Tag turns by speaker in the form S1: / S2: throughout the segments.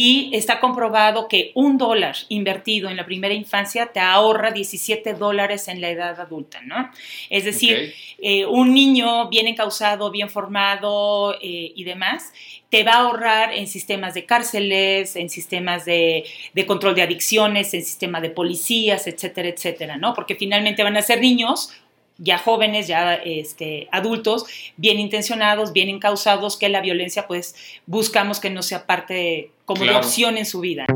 S1: Y está comprobado que un dólar invertido en la primera infancia te ahorra 17 dólares en la edad adulta, ¿no? Es decir, eh, un niño bien encausado, bien formado eh, y demás, te va a ahorrar en sistemas de cárceles, en sistemas de, de, control de adicciones, en sistema de policías, etcétera, etcétera, ¿no? Porque finalmente van a ser niños ya jóvenes, ya este, adultos, bien intencionados, bien encausados, que la violencia pues buscamos que no sea parte como de opción en su vida.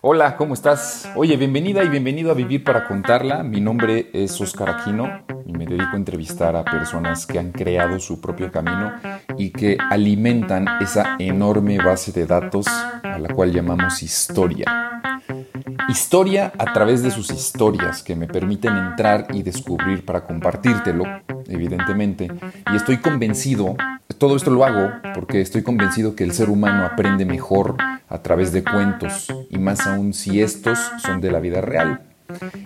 S2: Hola, ¿cómo estás? Oye, bienvenida y bienvenido a Vivir para Contarla. Mi nombre es Oscar Aquino y me dedico a entrevistar a personas que han creado su propio camino y que alimentan esa enorme base de datos a la cual llamamos historia. Historia a través de sus historias que me permiten entrar y descubrir para compartírtelo, evidentemente. Y estoy convencido, todo esto lo hago porque estoy convencido que el ser humano aprende mejor a través de cuentos y más aún si estos son de la vida real.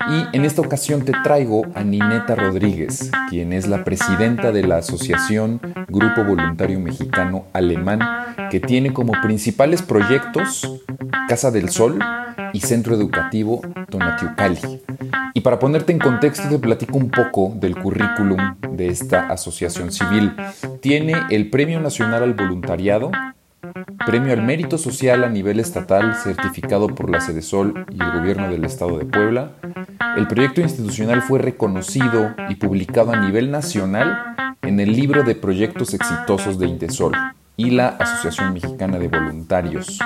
S2: Y en esta ocasión te traigo a Nineta Rodríguez, quien es la presidenta de la asociación Grupo Voluntario Mexicano Alemán, que tiene como principales proyectos Casa del Sol, y Centro Educativo Tonatiucali. Y para ponerte en contexto te platico un poco del currículum de esta asociación civil. Tiene el Premio Nacional al Voluntariado, Premio al Mérito Social a nivel estatal certificado por la Sede Sol y el Gobierno del Estado de Puebla. El proyecto institucional fue reconocido y publicado a nivel nacional en el libro de proyectos exitosos de Intesol y la Asociación Mexicana de Voluntarios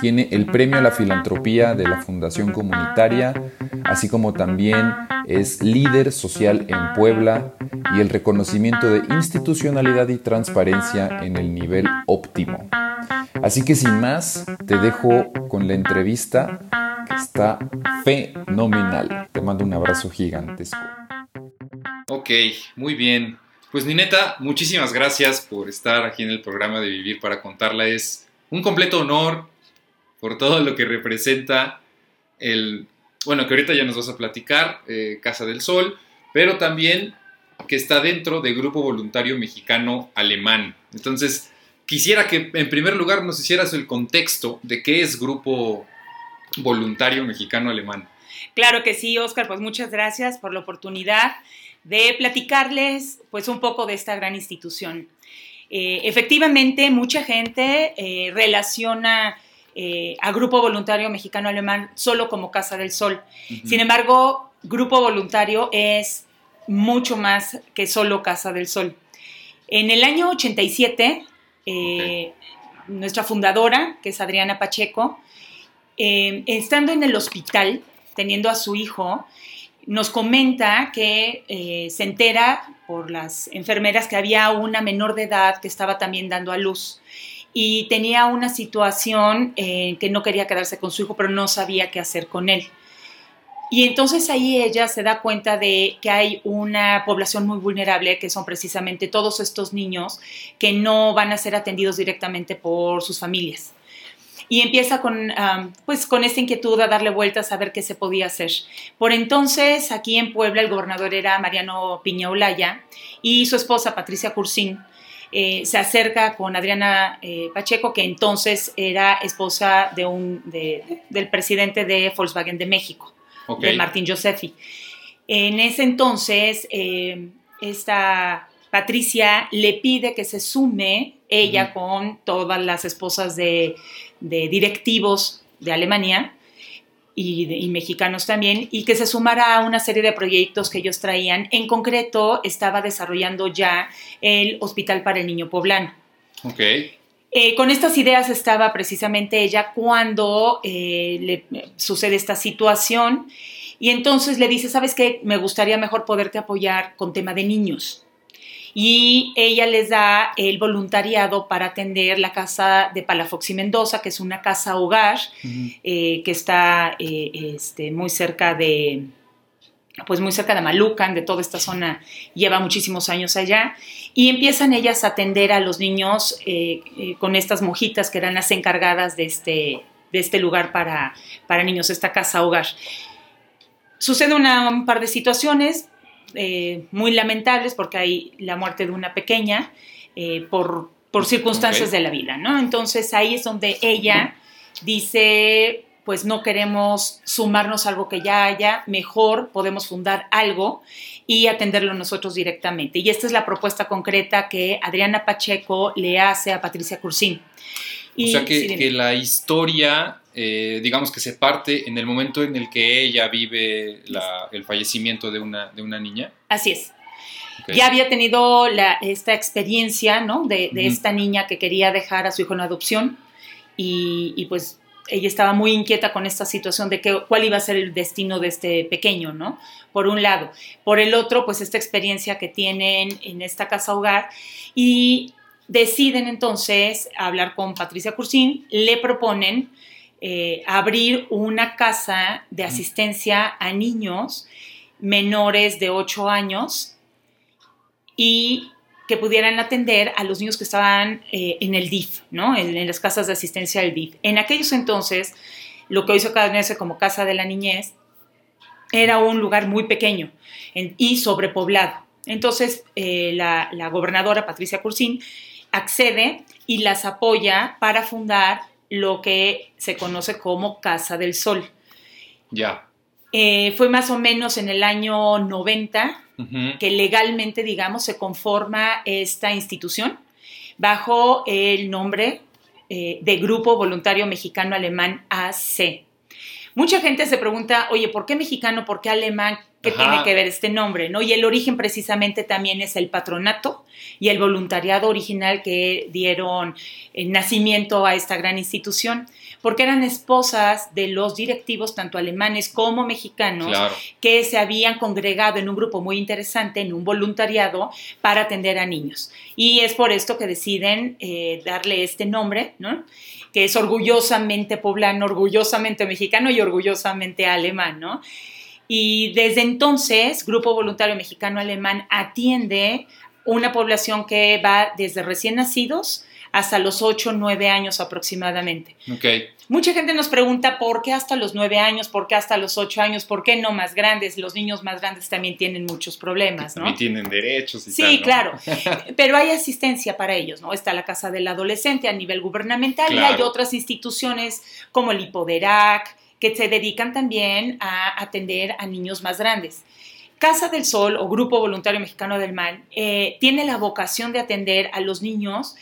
S2: tiene el premio a la filantropía de la Fundación Comunitaria, así como también es líder social en Puebla y el reconocimiento de institucionalidad y transparencia en el nivel óptimo. Así que sin más, te dejo con la entrevista que está fenomenal. Te mando un abrazo gigantesco.
S3: Ok, muy bien. Pues Nineta, muchísimas gracias por estar aquí en el programa de Vivir para Contarla. Es un completo honor por todo lo que representa el, bueno, que ahorita ya nos vas a platicar, eh, Casa del Sol, pero también que está dentro del Grupo Voluntario Mexicano Alemán. Entonces, quisiera que en primer lugar nos hicieras el contexto de qué es Grupo Voluntario Mexicano Alemán.
S1: Claro que sí, Oscar, pues muchas gracias por la oportunidad de platicarles pues un poco de esta gran institución. Eh, efectivamente, mucha gente eh, relaciona eh, a Grupo Voluntario Mexicano Alemán solo como Casa del Sol. Sin embargo, Grupo Voluntario es mucho más que solo Casa del Sol. En el año 87, eh, nuestra fundadora, que es Adriana Pacheco, estando en el hospital, teniendo a su hijo, nos comenta que se entera por las enfermeras que había una menor de edad que estaba también dando a luz y tenía una situación eh, que no quería quedarse con su hijo, pero no sabía qué hacer con él. Y entonces ahí ella se da cuenta de que hay una población muy vulnerable, que son precisamente todos estos niños que no van a ser atendidos directamente por sus familias. Y empieza con, pues, con esta inquietud a darle vueltas a ver qué se podía hacer. Por entonces, aquí en Puebla, el gobernador era Mariano Piña Olaya y su esposa Patricia Cursín eh, se acerca con Adriana eh, Pacheco, que entonces era esposa de un, del presidente de Volkswagen de México, de Martín Josefi. En ese entonces, eh, esta Patricia le pide que se sume ella con todas las esposas de, de directivos de Alemania y, mexicanos también, y que se sumara a una serie de proyectos que ellos traían. En concreto, estaba desarrollando ya el Hospital para el Niño Poblano. Eh, con estas ideas estaba precisamente ella cuando eh, le sucede esta situación y entonces le dice, ¿sabes qué? Me gustaría mejor poderte apoyar con tema de niños y ella les da el voluntariado para atender la casa de Palafox y Mendoza, que es una casa hogar eh, que está eh, este, muy cerca de pues muy cerca de Malucan, de toda esta zona, lleva muchísimos años allá, y empiezan ellas a atender a los niños eh, con estas mojitas que eran las encargadas de este, de este lugar para, para niños, esta casa hogar. Sucede una, un par de situaciones, eh, muy lamentables porque hay la muerte de una pequeña. eh, por, por, circunstancias de la vida, ¿no? Entonces ahí es donde ella dice, pues no queremos sumarnos a algo que ya haya, mejor podemos fundar algo y atenderlo nosotros directamente. Y esta es la propuesta concreta que Adriana Pacheco le hace a Patricia Cursín.
S3: o sea que, la historia, eh, digamos que se parte en el momento en el que ella vive el fallecimiento de una, de una niña.
S1: Así es. Ya había tenido esta experiencia, ¿no? De, esta niña que quería dejar a su hijo en adopción y, y pues ella estaba muy inquieta con esta situación de que, cuál iba a ser el destino de este pequeño, ¿no? Por un lado. Por el otro, pues esta experiencia que tienen en esta casa hogar y deciden entonces hablar con Patricia Cursín, le proponen eh, abrir una casa de asistencia a niños menores de 8 años y que pudieran atender a los niños que estaban eh, en el DIF, ¿no? En, las casas de asistencia del DIF. En aquellos entonces, lo que hoy se conoce como Casa de la Niñez era un lugar muy pequeño y sobrepoblado. Entonces, eh, la, gobernadora Patricia Cursín accede y las apoya para fundar lo que se conoce como Casa del Sol.
S3: Ya.
S1: Eh, fue más o menos en el año 90 que legalmente, digamos, se conforma esta institución bajo el nombre eh, de Grupo Voluntario Mexicano Alemán AC. Mucha gente se pregunta, oye, ¿por qué mexicano? ¿Por qué alemán? ¿Qué tiene que ver este nombre? ¿no? Y el origen precisamente también es el patronato y el voluntariado original que dieron nacimiento a esta gran institución, porque eran esposas de los directivos, tanto alemanes como mexicanos, que se habían congregado en un grupo muy interesante, en un voluntariado, para atender a niños. Y es por esto que deciden eh, darle este nombre, ¿no? Que es orgullosamente poblano, orgullosamente mexicano y orgullosamente alemán, ¿no? Y desde entonces, Grupo Voluntario Mexicano Alemán atiende una población que va desde recién nacidos hasta los 8 o 9 años aproximadamente.
S3: Okay.
S1: Mucha gente nos pregunta por qué hasta los 9 años, por qué hasta los 8 años, por qué no más grandes. Los niños más grandes también tienen muchos problemas, ¿no?
S3: Y tienen derechos y
S1: Sí, claro. Pero hay asistencia para ellos, ¿no? Está la Casa del Adolescente a nivel gubernamental y hay otras instituciones como el Hipoderac, que se dedican también a atender a niños más grandes. Casa del Sol o Grupo Voluntario Mexicano del Mal eh, tiene la vocación de atender a los niños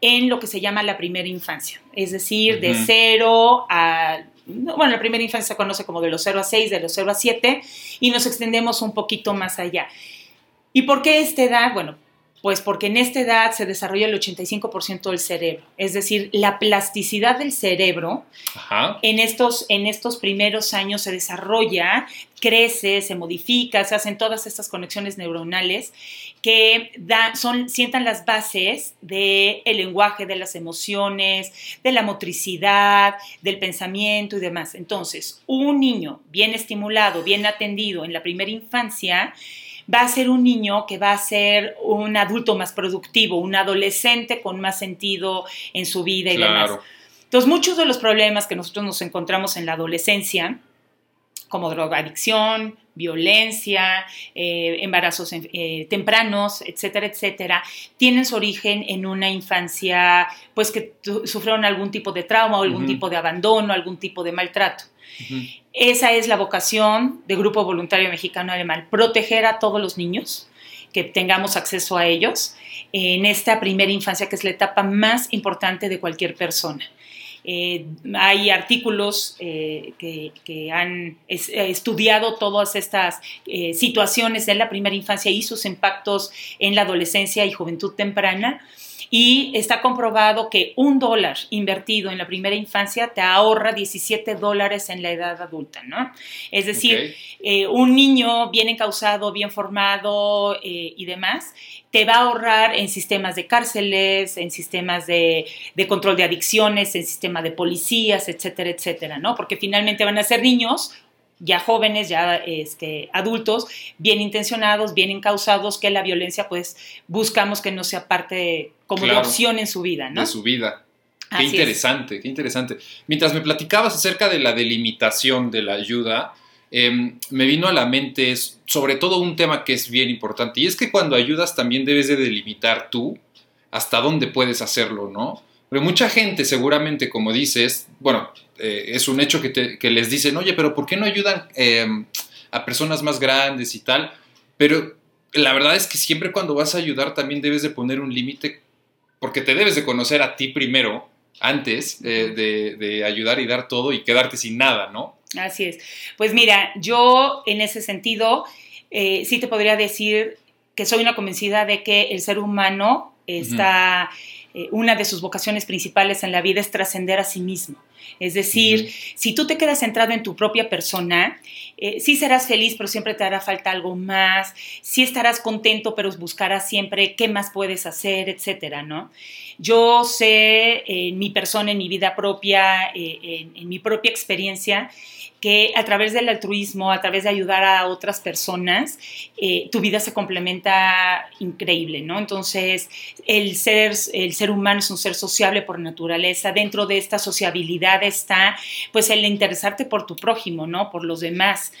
S1: en lo que se llama la primera infancia, es decir, de cero a bueno, la primera infancia se conoce como de los 0 a 6, de los 0 a 7, y nos extendemos un poquito más allá. ¿Y por qué esta edad? Bueno, pues porque en esta edad se desarrolla el 85% del cerebro, es decir, la plasticidad del cerebro En, estos, en estos primeros años se desarrolla, crece, se modifica, se hacen todas estas conexiones neuronales que son, sientan las bases del lenguaje, de las emociones, de la motricidad, del pensamiento y demás. Entonces, un niño bien estimulado, bien atendido en la primera infancia, va a ser un niño que va a ser un adulto más productivo, un adolescente con más sentido en su vida y demás. Entonces, muchos de los problemas que nosotros nos encontramos en la adolescencia, como drogadicción, violencia, eh, embarazos eh, tempranos, etcétera, etcétera, tienen su origen en una infancia, pues que sufrieron algún tipo de trauma o algún tipo de abandono, algún tipo de maltrato. Esa es la vocación del Grupo Voluntario Mexicano Alemán, proteger a todos los niños, que tengamos acceso a ellos en esta primera infancia, que es la etapa más importante de cualquier persona. Eh, hay artículos eh, que, han estudiado todas estas eh, situaciones en la primera infancia y sus impactos en la adolescencia y juventud temprana y está comprobado que un dólar invertido en la primera infancia te ahorra 17 dólares en la edad adulta, ¿no? Es decir, eh, un niño bien encausado, bien formado eh, y demás, te va a ahorrar en sistemas de cárceles, en sistemas de, de, control de adicciones, en sistema de policías, etcétera, etcétera, ¿no? Porque finalmente van a ser niños ya jóvenes, ya este, adultos, bien intencionados, bien encausados, que la violencia pues buscamos que no sea parte como de opción en su vida, ¿no?
S3: De su vida. Qué interesante, qué interesante. Mientras me platicabas acerca de la delimitación de la ayuda, em, me vino a la mente sobre todo un tema que es bien importante y es que cuando ayudas también debes de delimitar tú hasta dónde puedes hacerlo, ¿no? Pero mucha gente seguramente, como dices, bueno, eh, es un hecho que, les dicen, oye, pero ¿por qué no ayudan em, a personas más grandes y tal? Pero la verdad es que siempre cuando vas a ayudar también debes de poner un límite, porque te debes de conocer a ti primero, antes de, de ayudar y dar todo y quedarte sin nada, ¿no?
S1: Así es. Pues mira, yo en ese sentido eh, sí te podría decir que soy una convencida de que el ser humano está, eh, una de sus vocaciones principales en la vida es trascender a sí mismo. Es decir, si tú te quedas centrado en tu propia persona, eh, sí serás feliz, pero siempre te hará falta algo más, sí estarás contento, pero buscarás siempre qué más puedes hacer, etcétera, ¿no? Yo sé en mi persona, en mi vida propia, en mi propia experiencia, que a través del altruismo, a través de ayudar a otras personas, eh, tu vida se complementa increíble, ¿no? Entonces, el ser, el ser humano es un ser sociable por naturaleza. Dentro de esta sociabilidad está, pues, el interesarte por tu prójimo, ¿no? Por los demás.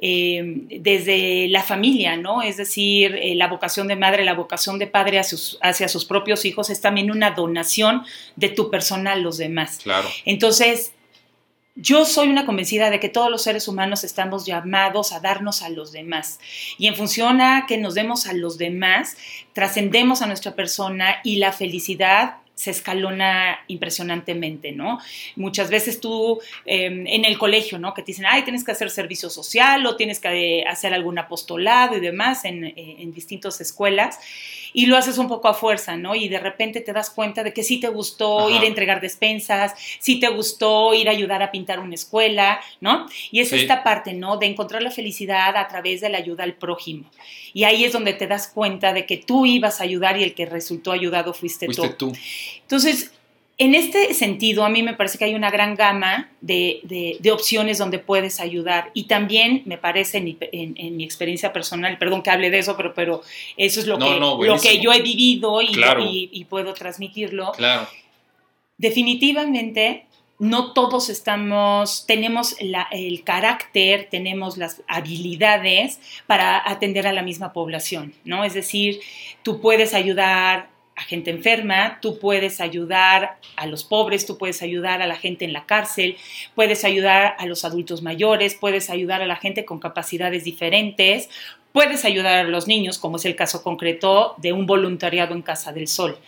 S1: Eh, desde la familia, ¿no? Es decir, eh, la vocación de madre, la vocación de padre hacia sus, hacia sus propios hijos es también una donación de tu persona a los demás.
S3: Claro.
S1: Entonces, yo soy una convencida de que todos los seres humanos estamos llamados a darnos a los demás. Y en función a que nos demos a los demás, trascendemos a nuestra persona y la felicidad se escalona impresionantemente, ¿no? Muchas veces tú em, en el colegio, ¿no? Que te dicen, ay, tienes que hacer servicio social o tienes que hacer algún apostolado y demás en, en distintas escuelas y lo haces un poco a fuerza, ¿no? Y de repente te das cuenta de que sí te gustó ir a entregar despensas, sí te gustó ir a ayudar a pintar una escuela, ¿no? Y es esta parte, ¿no? De encontrar la felicidad a través de la ayuda al prójimo. Y ahí es donde te das cuenta de que tú ibas a ayudar y el que resultó ayudado fuiste,
S3: fuiste tú.
S1: Entonces, en este sentido, a mí me parece que hay una gran gama de, opciones donde puedes ayudar y también me parece en mi, experiencia personal, perdón que hable de eso, pero, pero eso es lo, que, lo que yo he vivido y, y, puedo transmitirlo.
S3: Claro.
S1: Definitivamente, no todos estamos, tenemos el carácter, tenemos las habilidades para atender a la misma población, ¿no? Es decir, tú puedes ayudar a gente enferma, tú puedes ayudar a los pobres, tú puedes ayudar a la gente en la cárcel, puedes ayudar a los adultos mayores, puedes ayudar a la gente con capacidades diferentes, puedes ayudar a los niños, como es el caso concreto de un voluntariado en Casa del Sol.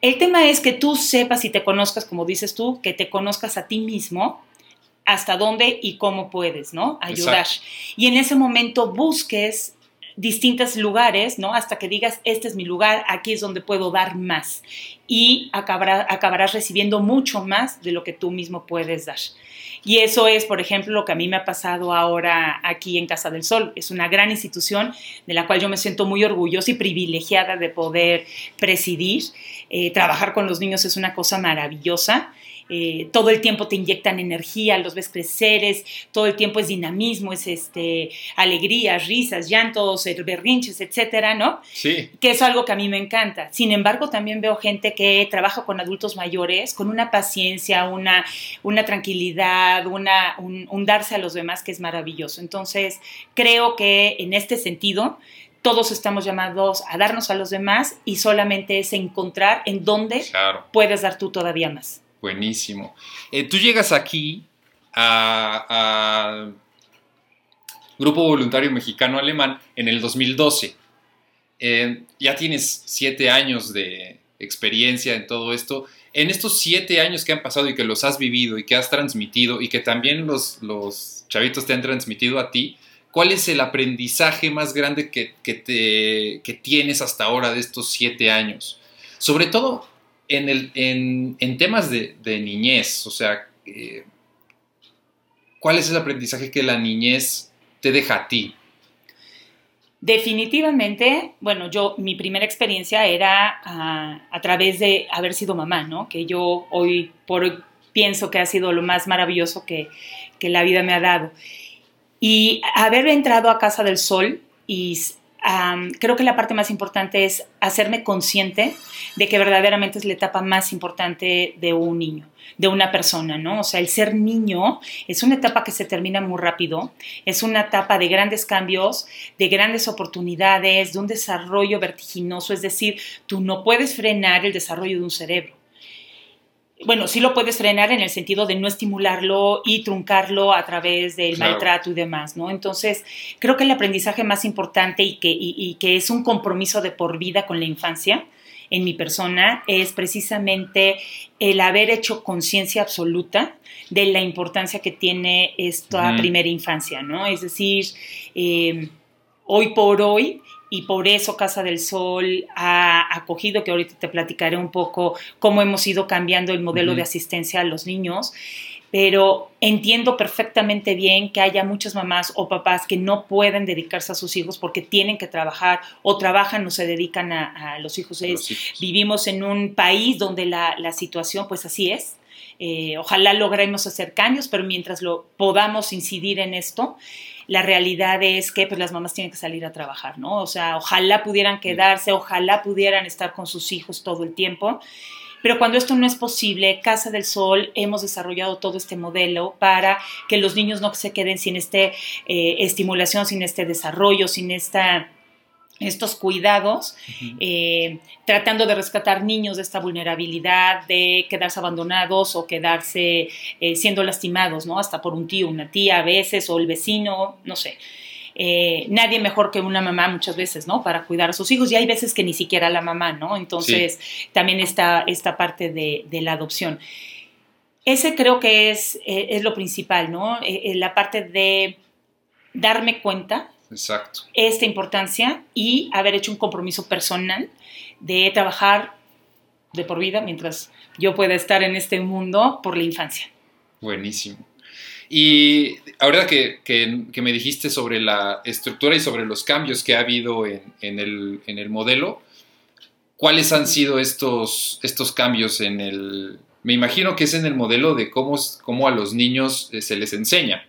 S1: El tema es que tú sepas y te conozcas, como dices tú, que te conozcas a ti mismo, hasta dónde y cómo puedes, ¿no? Ayudar. Y en ese momento busques distintos lugares, ¿no? Hasta que digas, este es mi lugar, aquí es donde puedo dar más. Y acabarás recibiendo mucho más de lo que tú mismo puedes dar. Y eso es, por ejemplo, lo que a mí me ha pasado ahora aquí en Casa del Sol. Es una gran institución de la cual yo me siento muy orgullosa y privilegiada de poder presidir. Eh, trabajar con los niños es una cosa maravillosa. Eh, todo el tiempo te inyectan energía, los ves crecer, todo el tiempo es dinamismo, es este, alegría, risas, llantos, berrinches, etcétera, ¿no?
S3: Sí.
S1: Que es algo que a mí me encanta. Sin embargo, también veo gente que trabaja con adultos mayores con una paciencia, una, una tranquilidad, una, un, un darse a los demás que es maravilloso. Entonces, creo que en este sentido, todos estamos llamados a darnos a los demás y solamente es encontrar en dónde puedes dar tú todavía más.
S3: Buenísimo. Eh, tú llegas aquí a, Grupo Voluntario Mexicano Alemán en el 2012. Eh, ya tienes siete años de experiencia en todo esto. En estos siete años que han pasado y que los has vivido y que has transmitido y que también los, los chavitos te han transmitido a ti, ¿cuál es el aprendizaje más grande que, te, que tienes hasta ahora de estos siete años? Sobre todo en, el, en, temas de, niñez, o sea, eh, ¿cuál es el aprendizaje que la niñez te deja a ti?
S1: Definitivamente, bueno, yo, mi primera experiencia era a, través de haber sido mamá, ¿no? Que yo hoy por pienso que ha sido lo más maravilloso que, que la vida me ha dado. Y haber entrado a Casa del Sol y creo que la parte más importante es hacerme consciente de que verdaderamente es la etapa más importante de un niño, de una persona, ¿no? O sea, el ser niño es una etapa que se termina muy rápido, es una etapa de grandes cambios, de grandes oportunidades, de un desarrollo vertiginoso, es decir, tú no puedes frenar el desarrollo de un cerebro bueno, sí lo puedes frenar en el sentido de no estimularlo y truncarlo a través del maltrato y demás, ¿no? Entonces, creo que el aprendizaje más importante y que, y, que es un compromiso de por vida con la infancia en mi persona es precisamente el haber hecho conciencia absoluta de la importancia que tiene esta primera infancia, ¿no? Es decir, eh, hoy por hoy y por eso Casa del Sol ha acogido, que ahorita te platicaré un poco cómo hemos ido cambiando el modelo de asistencia a los niños, pero entiendo perfectamente bien que haya muchas mamás o papás que no pueden dedicarse a sus hijos porque tienen que trabajar o trabajan o se dedican a, los hijos. Vivimos en un país donde la, situación pues así es. Eh, ojalá logremos hacer cambios, pero mientras lo podamos incidir en esto, la realidad es que pues las mamás tienen que salir a trabajar, ¿no? O sea, ojalá pudieran quedarse, ojalá pudieran estar con sus hijos todo el tiempo. Pero cuando esto no es posible, Casa del Sol hemos desarrollado todo este modelo para que los niños no se queden sin esta eh, estimulación, sin este desarrollo, sin esta estos cuidados, eh, tratando de rescatar niños de esta vulnerabilidad, de quedarse abandonados o quedarse eh, siendo lastimados, ¿no? Hasta por un tío, una tía a veces, o el vecino, no sé. Eh, nadie mejor que una mamá muchas veces, ¿no? Para cuidar a sus hijos y hay veces que ni siquiera la mamá, ¿no? Entonces, también está esta parte de, de, la adopción. Ese creo que es, es lo principal, ¿no? la parte de darme cuenta
S3: Exacto.
S1: esta importancia y haber hecho un compromiso personal de trabajar de por vida mientras yo pueda estar en este mundo por la infancia.
S3: Buenísimo. Y ahora que, me dijiste sobre la estructura y sobre los cambios que ha habido en, el, modelo, ¿cuáles han sido estos, estos cambios en el... Me imagino que es en el modelo de cómo, cómo a los niños se les enseña.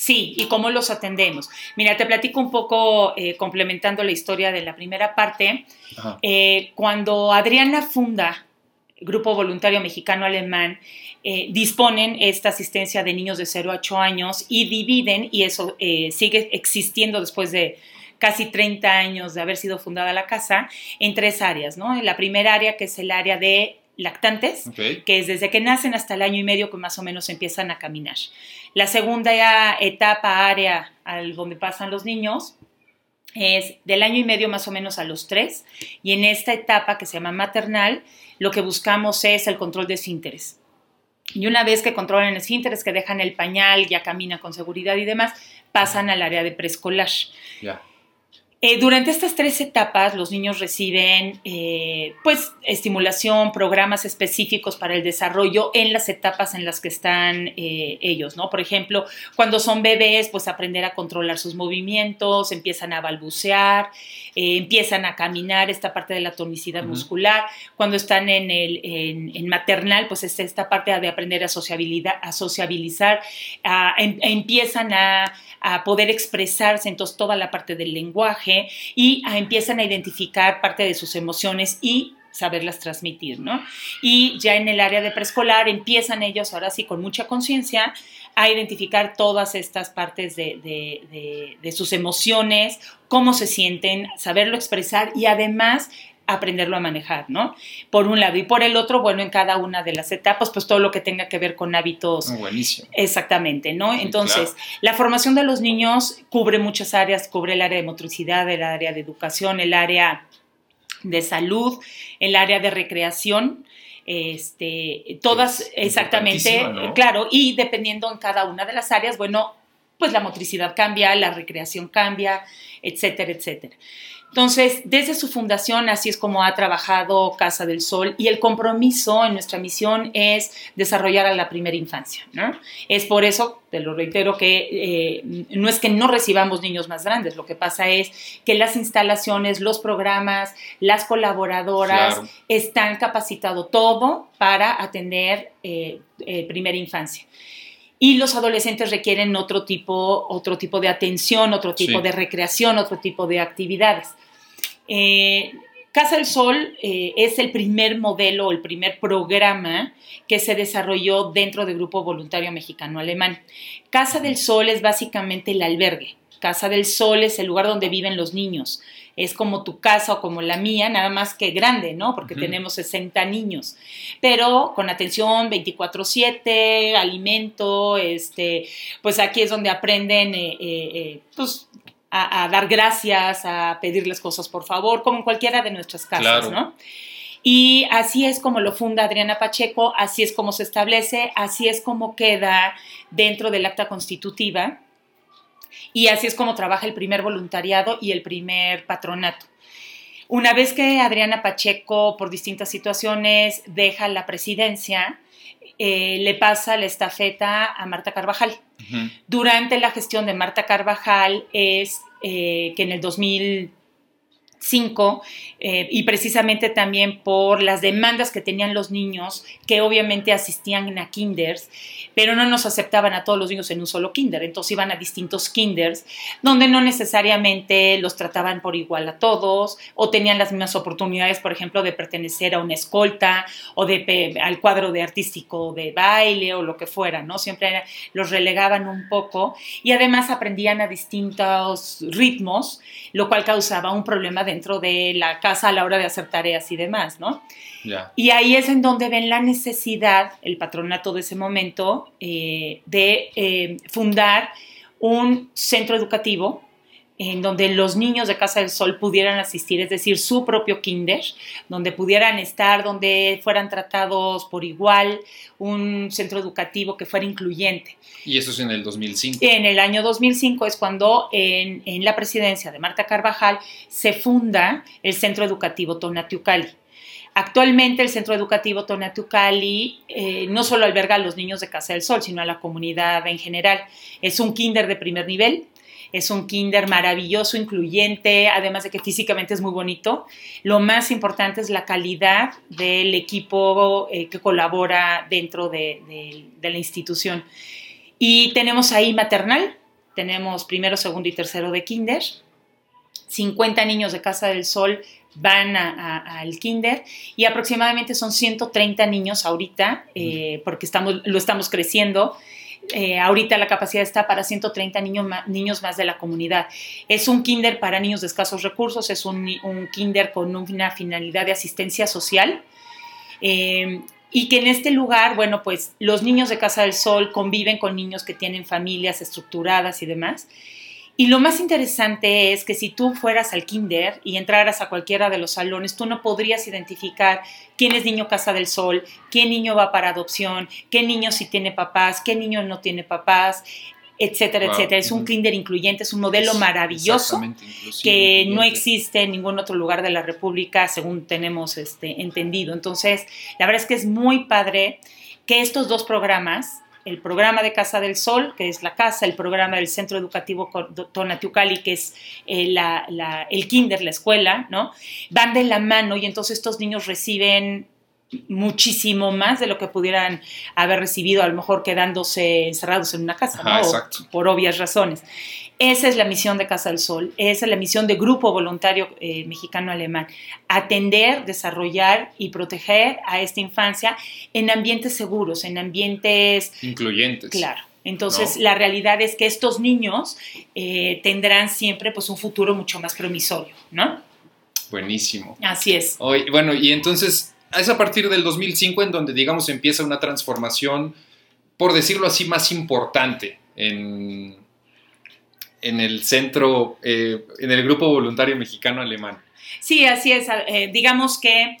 S1: Sí, y cómo los atendemos. Mira, te platico un poco, eh, complementando la historia de la primera parte. Eh, cuando Adriana funda Grupo Voluntario Mexicano Alemán, eh, disponen esta asistencia de niños de 0 a 8 años y dividen, y eso sigue existiendo después de casi 30 años de haber sido fundada la casa, en tres áreas, ¿no? La primera área que es el área de lactantes, que es desde que nacen hasta el año y medio que más o menos empiezan a caminar. La segunda etapa, área al donde pasan los niños, es del año y medio más o menos a los tres, y en esta etapa que se llama maternal, lo que buscamos es el control de esfínteres. Y una vez que controlan esfínteres, que dejan el pañal, ya camina con seguridad y demás, pasan al área de preescolar. Ya. Eh, durante estas tres etapas los niños reciben eh, pues estimulación, programas específicos para el desarrollo en las etapas en las que están eh, ellos, ¿no? Por ejemplo, cuando son bebés, pues aprender a controlar sus movimientos, empiezan a balbucear, empiezan a caminar, esta parte de la tonicidad muscular. Cuando están en el en, maternal, pues es esta parte de aprender a, sociabilidad, a sociabilizar, em, empiezan a, a poder expresarse, entonces toda la parte del lenguaje y empiezan a identificar parte de sus emociones y saberlas transmitir, ¿no? Y ya en el área de preescolar empiezan ellos, ahora sí, con mucha conciencia, a identificar todas estas partes de, de, sus emociones, cómo se sienten, saberlo expresar y además aprenderlo a manejar, ¿no? Por un lado. Y por el otro, bueno, en cada una de las etapas, pues todo lo que tenga que ver con hábitos.
S3: Ah, buenísimo.
S1: Exactamente, ¿no? Entonces, la formación de los niños cubre muchas áreas, cubre el área de motricidad, el área de educación, el área de salud, el área de recreación, este, todas exactamente, claro, y dependiendo en cada una de las áreas, bueno, pues la motricidad cambia, la recreación cambia, etcétera, etcétera. Entonces, desde su fundación, así es como ha trabajado Casa del Sol y el compromiso en nuestra misión es desarrollar a la primera infancia. ¿no? Es por eso, te lo reitero, que eh, no es que no recibamos niños más grandes, lo que pasa es que las instalaciones, los programas, las colaboradoras están capacitado todo para atender eh, eh, primera infancia. Y los adolescentes requieren otro tipo, otro tipo de atención, otro tipo
S3: Sí.
S1: de recreación, otro tipo de actividades. Eh, Casa del Sol eh, es el primer modelo, el primer programa que se desarrolló dentro del Grupo Voluntario Mexicano Alemán. Casa del Sol es básicamente el albergue. Casa del Sol es el lugar donde viven los niños. Es como tu casa o como la mía, nada más que grande, ¿no? Porque tenemos 60 niños. Pero con atención 24/7, alimento, este, pues aquí es donde aprenden, eh, eh, eh, pues, a, a dar gracias, a pedirles cosas por favor, como en cualquiera de nuestras casas,
S3: Claro.
S1: ¿no? Y así es como lo funda Adriana Pacheco, así es como se establece, así es como queda dentro del acta constitutiva y así es como trabaja el primer voluntariado y el primer patronato. Una vez que Adriana Pacheco, por distintas situaciones, deja la presidencia, eh, le pasa la estafeta a Marta Carvajal. Durante la gestión de Marta Carvajal es eh, que en el 2005 eh, y precisamente también por las demandas que tenían los niños que obviamente asistían a kinders, pero no nos aceptaban a todos los niños en un solo kinder, entonces iban a distintos kinders donde no necesariamente los trataban por igual a todos o tenían las mismas oportunidades, por ejemplo, de pertenecer a una escolta o de pe- al cuadro de artístico de baile o lo que fuera, ¿no? Siempre era- los relegaban un poco y además aprendían a distintos ritmos, lo cual causaba un problema dentro de la casa a la hora de hacer tareas y demás, ¿no? Y ahí es en donde ven la necesidad, el patronato de ese momento, eh, de eh, fundar un centro educativo en donde los niños de Casa del Sol pudieran asistir, es decir, su propio kinder, donde pudieran estar, donde fueran tratados por igual, un centro educativo que fuera incluyente.
S3: Y eso es en el 2005.
S1: En el año 2005 es cuando en, en la presidencia de Marta Carvajal se funda el Centro Educativo Tonatiucali. Actualmente el Centro Educativo Tonatiucali eh, no solo alberga a los niños de Casa del Sol, sino a la comunidad en general. Es un kinder de primer nivel, es un kinder maravilloso, incluyente, además de que físicamente es muy bonito. Lo más importante es la calidad del equipo eh, que colabora dentro de, de- de la institución. Y tenemos ahí maternal, tenemos primero, segundo y tercero de kinder. 50 niños de Casa del Sol van al kinder y aproximadamente son 130 niños ahorita, eh, porque estamos, lo estamos creciendo. Eh, ahorita la capacidad está para 130 niños, ma- niños más de la comunidad. Es un kinder para niños de escasos recursos, es un kinder con una finalidad de asistencia social. Eh, y que en este lugar, bueno, pues los niños de Casa del Sol conviven con niños que tienen familias estructuradas y demás. Y lo más interesante es que si tú fueras al kinder y entraras a cualquiera de los salones, tú no podrías identificar quién es niño Casa del Sol, qué niño va para adopción, qué niño sí tiene papás, qué niño no tiene papás, etcétera,
S3: Wow.
S1: etcétera. Es un kinder incluyente, es un modelo
S3: Es
S1: maravilloso que no existe en ningún otro lugar de la República, según tenemos este, entendido. Entonces, la verdad es que es muy padre que estos dos programas, el programa de Casa del Sol, que es la casa, el programa del Centro Educativo Tonatiucali, que es eh, la- la- el kinder, la escuela, ¿no? Van de la mano y entonces estos niños reciben muchísimo más de lo que pudieran haber recibido, a lo mejor quedándose encerrados en una casa,
S3: Ajá,
S1: ¿no? Por obvias razones. Esa es la misión de Casa del Sol, esa es la misión de Grupo Voluntario eh, Mexicano-Alemán, atender, desarrollar y proteger a esta infancia en ambientes seguros, en ambientes,
S3: Incluyentes.
S1: claro. Entonces,
S3: No.
S1: la realidad es que estos niños eh, tendrán siempre pues, un futuro mucho más promisorio, ¿no?
S3: Buenísimo.
S1: Así es.
S3: Bueno, y entonces es a partir del 2005 en donde, digamos, empieza una transformación, por decirlo así, más importante en, en el centro, eh, en el grupo voluntario mexicano-alemán.
S1: Sí, así es. Eh, digamos que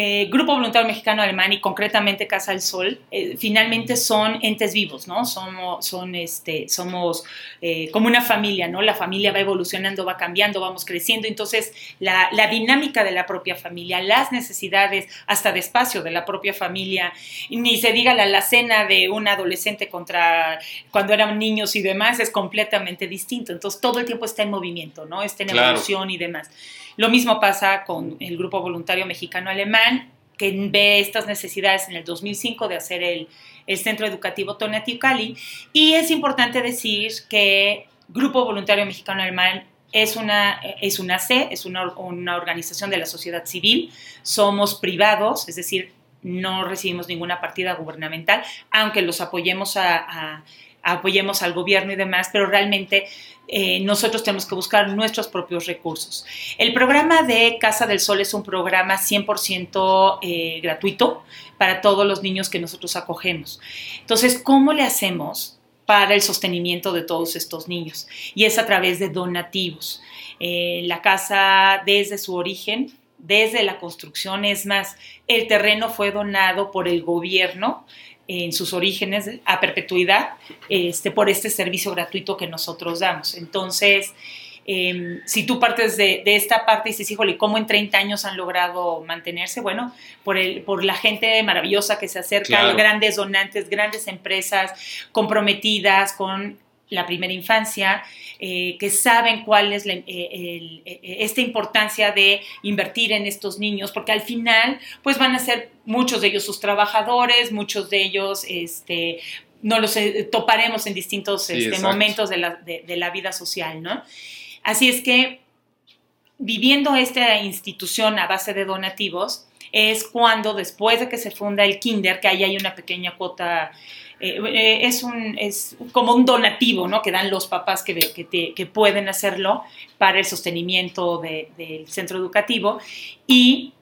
S1: eh, Grupo Voluntario Mexicano Alemán y concretamente Casa del Sol, eh, finalmente son entes vivos, ¿no? Somos, son, este, somos eh, como una familia, ¿no? La familia va evolucionando, va cambiando, vamos creciendo, entonces la, la dinámica de la propia familia, las necesidades hasta de espacio de la propia familia, ni se diga la alacena de un adolescente contra cuando eran niños y demás, es completamente distinto, entonces todo el tiempo está en movimiento, ¿no? Está en
S3: Claro.
S1: evolución y demás. Lo mismo pasa con el Grupo Voluntario Mexicano Alemán. Que ve estas necesidades en el 2005 de hacer el, Centro Educativo Tonatiuh Y es importante decir que Grupo Voluntario Mexicano Alemán es una, es una C, es una, organización de la sociedad civil, somos privados, es decir, no recibimos ninguna partida gubernamental, aunque los apoyemos a apoyemos al gobierno y demás, pero realmente eh, nosotros tenemos que buscar nuestros propios recursos. El programa de Casa del Sol es un programa 100% eh, gratuito para todos los niños que nosotros acogemos. Entonces, ¿cómo le hacemos para el sostenimiento de todos estos niños? Y es a través de donativos. Eh, la casa, desde su origen, desde la construcción, es más, el terreno fue donado por el gobierno en sus orígenes a perpetuidad este, por este servicio gratuito que nosotros damos. Entonces, em, si tú partes de, esta parte y dices, híjole, ¿cómo en 30 años han logrado mantenerse? Bueno, por, el, por la gente maravillosa que se acerca, grandes donantes, grandes empresas comprometidas con la primera infancia, eh, que saben cuál es eh, eh, esta importancia de invertir en estos niños, porque al final, pues van a ser muchos de ellos sus trabajadores, muchos de ellos, este, no los toparemos en distintos este, momentos de la, de la vida social, ¿no? Así es que viviendo esta institución a base de donativos, es cuando después de que se funda el kinder, que ahí hay una pequeña cuota eh, eh, es, un, es como un donativo ¿no? que dan los papás que, que, pueden hacerlo para el sostenimiento del centro educativo y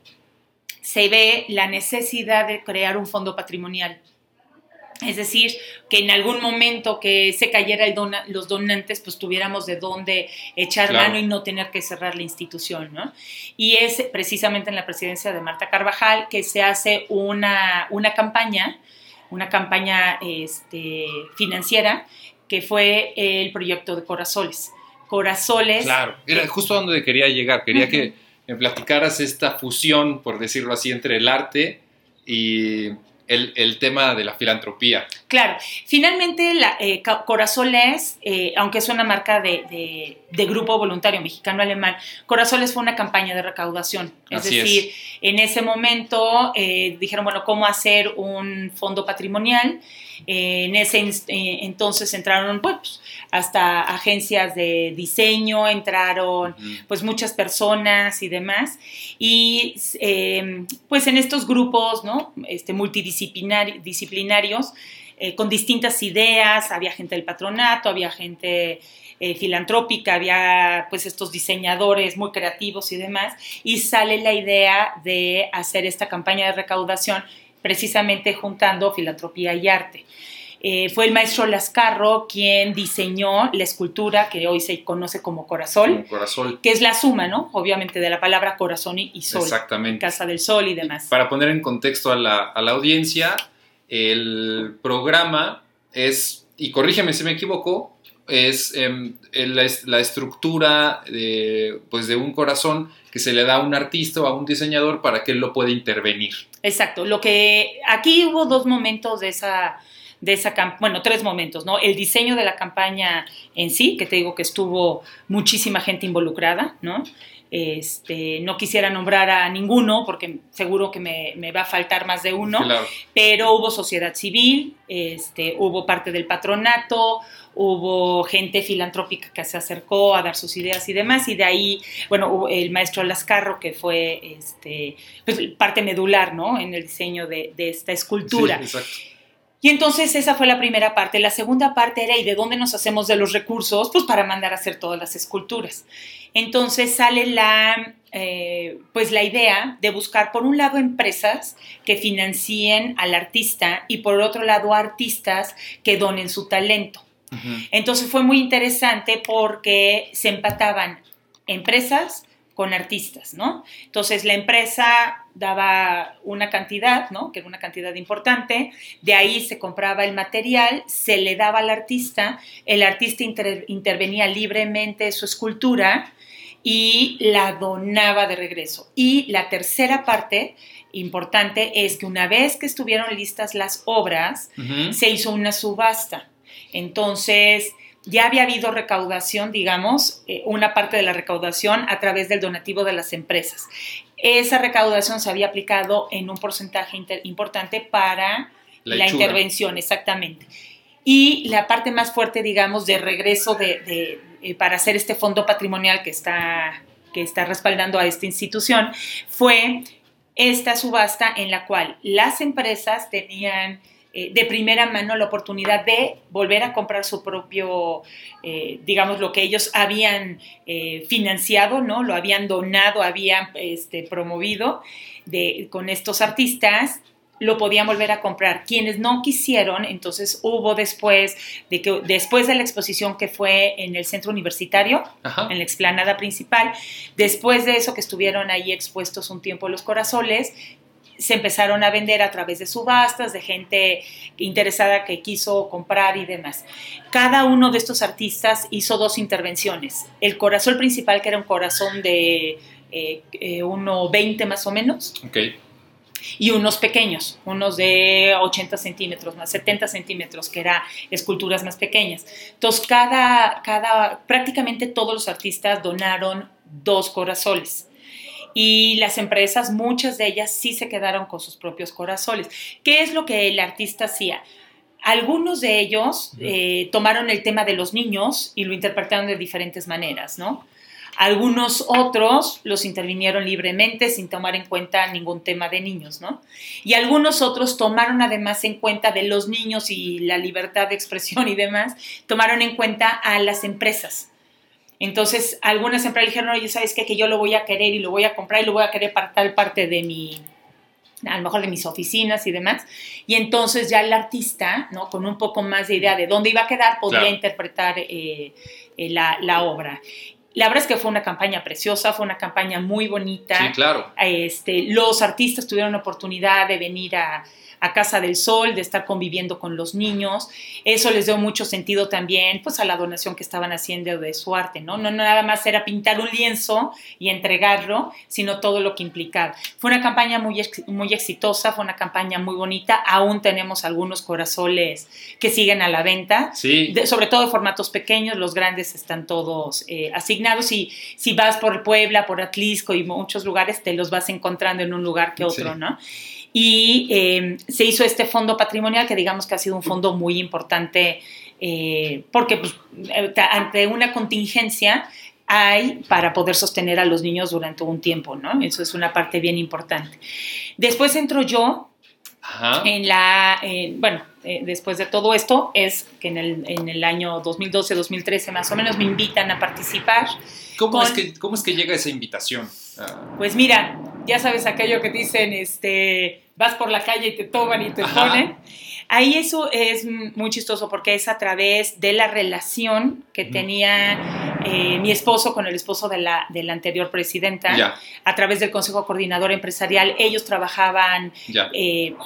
S1: se ve la necesidad de crear un fondo patrimonial. Es decir, que en algún momento que se cayera el los donantes, pues tuviéramos de dónde echar mano y no tener que cerrar la institución, ¿no? Y es precisamente en la presidencia de Marta Carvajal que se hace una, una campaña una campaña este, financiera que fue el proyecto de Corazoles. Corazoles.
S3: Claro, era justo donde quería llegar. Quería que me platicaras esta fusión, por decirlo así, entre el arte y el, tema de la filantropía.
S1: Claro, finalmente la, eh, Corazoles, eh, aunque es una marca de, grupo voluntario mexicano-alemán, Corazoles fue una campaña de recaudación. Es decir, en ese momento eh, dijeron, bueno, ¿cómo hacer un fondo patrimonial? En ese entonces entraron pues, hasta agencias de diseño, entraron pues muchas personas y demás. Y pues en estos grupos ¿no? este, multidisciplinarios, eh, con distintas ideas, había gente del patronato, había gente eh, filantrópica, había pues estos diseñadores muy creativos y demás, y sale la idea de hacer esta campaña de recaudación precisamente juntando filantropía y arte. Eh, fue el maestro Lascarro quien diseñó la escultura que hoy se conoce como corazón,
S3: corazón.
S1: que es la suma, ¿no? Obviamente de la palabra corazón y sol.
S3: Exactamente.
S1: Casa del Sol y demás.
S3: Para poner en contexto a la, a la audiencia, el programa es, y corrígeme si me equivoco, es em, la, estructura de, pues de un corazón que se le da a un artista o a un diseñador para que él lo pueda intervenir.
S1: Exacto, lo que aquí hubo dos momentos de esa, de esa bueno, tres momentos, ¿no? El diseño de la campaña en sí, que te digo que estuvo muchísima gente involucrada, ¿no? Este, no quisiera nombrar a ninguno porque seguro que me, va a faltar más de uno, pero hubo sociedad civil, este, hubo parte del patronato, hubo gente filantrópica que se acercó a dar sus ideas y demás, y de ahí, bueno, el maestro Lascarro, que fue este, pues, parte medular ¿no? en el diseño de, esta escultura. Y entonces esa fue la primera parte. La segunda parte era, ¿y de dónde nos hacemos de los recursos? Pues para mandar a hacer todas las esculturas. Entonces sale la, eh, pues la idea de buscar, por un lado, empresas que financien al artista y por otro lado, artistas que donen su talento. Entonces fue muy interesante porque se empataban empresas con artistas, ¿no? Entonces la empresa daba una cantidad, ¿no? Que era una cantidad importante, de ahí se compraba el material, se le daba al artista, el artista intervenía libremente su escultura y la donaba de regreso. Y la tercera parte importante es que una vez que estuvieron listas las obras, se hizo una subasta. Entonces, ya había habido recaudación, digamos, eh, una parte de la recaudación a través del donativo de las empresas. Esa recaudación se había aplicado en un porcentaje importante para la, intervención, exactamente. Y la parte más fuerte, digamos, de regreso de, eh, para hacer este fondo patrimonial que está, que está respaldando a esta institución fue esta subasta en la cual las empresas tenían eh, de primera mano la oportunidad de volver a comprar su propio, eh, digamos, lo que ellos habían eh, financiado, ¿no? Lo habían donado, habían este, promovido de, con estos artistas lo podían volver a comprar. Quienes no quisieron, entonces hubo después de que después de la exposición que fue en el centro universitario, en la explanada principal, después de eso que estuvieron ahí expuestos un tiempo los corazones, se empezaron a vender a través de subastas, de gente interesada que quiso comprar y demás. Cada uno de estos artistas hizo dos intervenciones. El corazón principal, que era un corazón de eh, 1,20 eh, más o menos. Y unos pequeños, unos de 80 centímetros, más 70 centímetros, que eran esculturas más pequeñas. Entonces, cada, cada, prácticamente todos los artistas donaron dos corazones y las empresas, muchas de ellas sí se quedaron con sus propios corazones. ¿Qué es lo que el artista hacía? Algunos de ellos eh, tomaron el tema de los niños y lo interpretaron de diferentes maneras, ¿no? Algunos otros los intervinieron libremente sin tomar en cuenta ningún tema de niños, ¿no? Y algunos otros tomaron además en cuenta de los niños y la libertad de expresión y demás, tomaron en cuenta a las empresas. Entonces, algunas empresas dijeron, oye, ¿sabes qué? Que yo lo voy a querer y lo voy a comprar y lo voy a querer para tal parte de mi, a lo mejor de mis oficinas y demás. Y entonces ya el artista, ¿no? Con un poco más de idea de dónde iba a quedar, podía interpretar eh, eh, la, la, obra. La verdad es que fue una campaña preciosa, fue una campaña muy bonita.
S3: Sí, claro.
S1: Este, los artistas tuvieron la oportunidad de venir a, a Casa del Sol, de estar conviviendo con los niños. Eso les dio mucho sentido también pues a la donación que estaban haciendo de su arte, ¿no? No nada más era pintar un lienzo y entregarlo, sino todo lo que implicaba. Fue una campaña muy, muy exitosa, fue una campaña muy bonita. Aún tenemos algunos corazones que siguen a la venta,
S3: sí.
S1: sobre todo de formatos pequeños, los grandes están todos eh, asignados y si vas por Puebla, por Atlisco y muchos lugares, te los vas encontrando en un lugar que otro, ¿no? Y eh, se hizo este fondo patrimonial que digamos que ha sido un fondo muy importante eh, porque pues, eh, ante una contingencia hay para poder sostener a los niños durante un tiempo, ¿no? Eso es una parte bien importante. Después entro yo en la, bueno, después de todo esto es que en el, en el año 2012-2013 más o menos me invitan a participar.
S3: ¿Cómo, es que, ¿Cómo es que llega esa invitación?
S1: Pues mira, ya sabes aquello que dicen, este, vas por la calle y te toman y te ponen. Ahí eso es muy chistoso porque es a través de la relación que tenía eh, mi esposo con el esposo de la, de la anterior presidenta, a través del Consejo Coordinador Empresarial. Ellos trabajaban eh,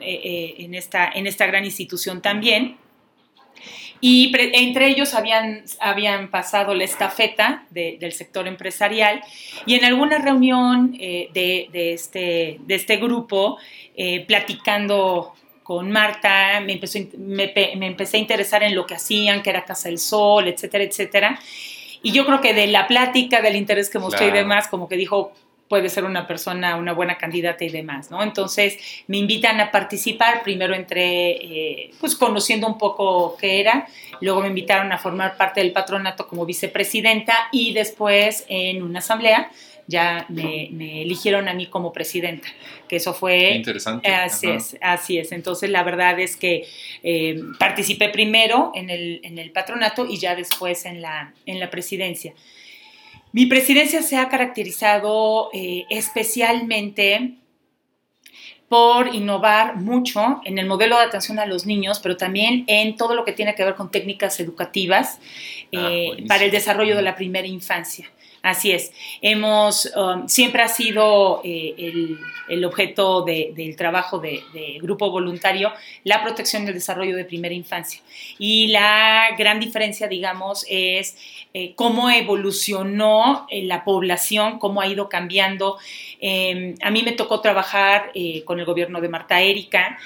S1: eh, en, esta, en esta gran institución también. Y entre ellos habían, habían pasado la estafeta del sector empresarial y en alguna reunión de, de, este, de este grupo eh, platicando con Marta, me, empezó, me, empecé a interesar en lo que hacían, que era Casa del Sol, etcétera, etcétera. Y yo creo que de la plática, del interés que mostré y demás, como que dijo, puede ser una persona, una buena candidata y demás, ¿no? Entonces me invitan a participar, primero entré eh, pues conociendo un poco qué era, luego me invitaron a formar parte del patronato como vicepresidenta y después en una asamblea ya me, eligieron a mí como presidenta, que eso fue...
S3: interesante.
S1: Así es, así es. Entonces, la verdad es que eh, participé primero en el, en el, patronato y ya después en la, en la presidencia. Mi presidencia se ha caracterizado eh, especialmente por innovar mucho en el modelo de atención a los niños, pero también en todo lo que tiene que ver con técnicas educativas ah, eh, para el desarrollo de la primera infancia. Así es. Hemos, um, siempre ha sido eh, el, objeto del trabajo de, grupo voluntario la protección y el desarrollo de primera infancia. Y la gran diferencia, digamos, es eh, cómo evolucionó eh, la población, cómo ha ido cambiando. Em, a mí me tocó trabajar con el gobierno de Marta Erika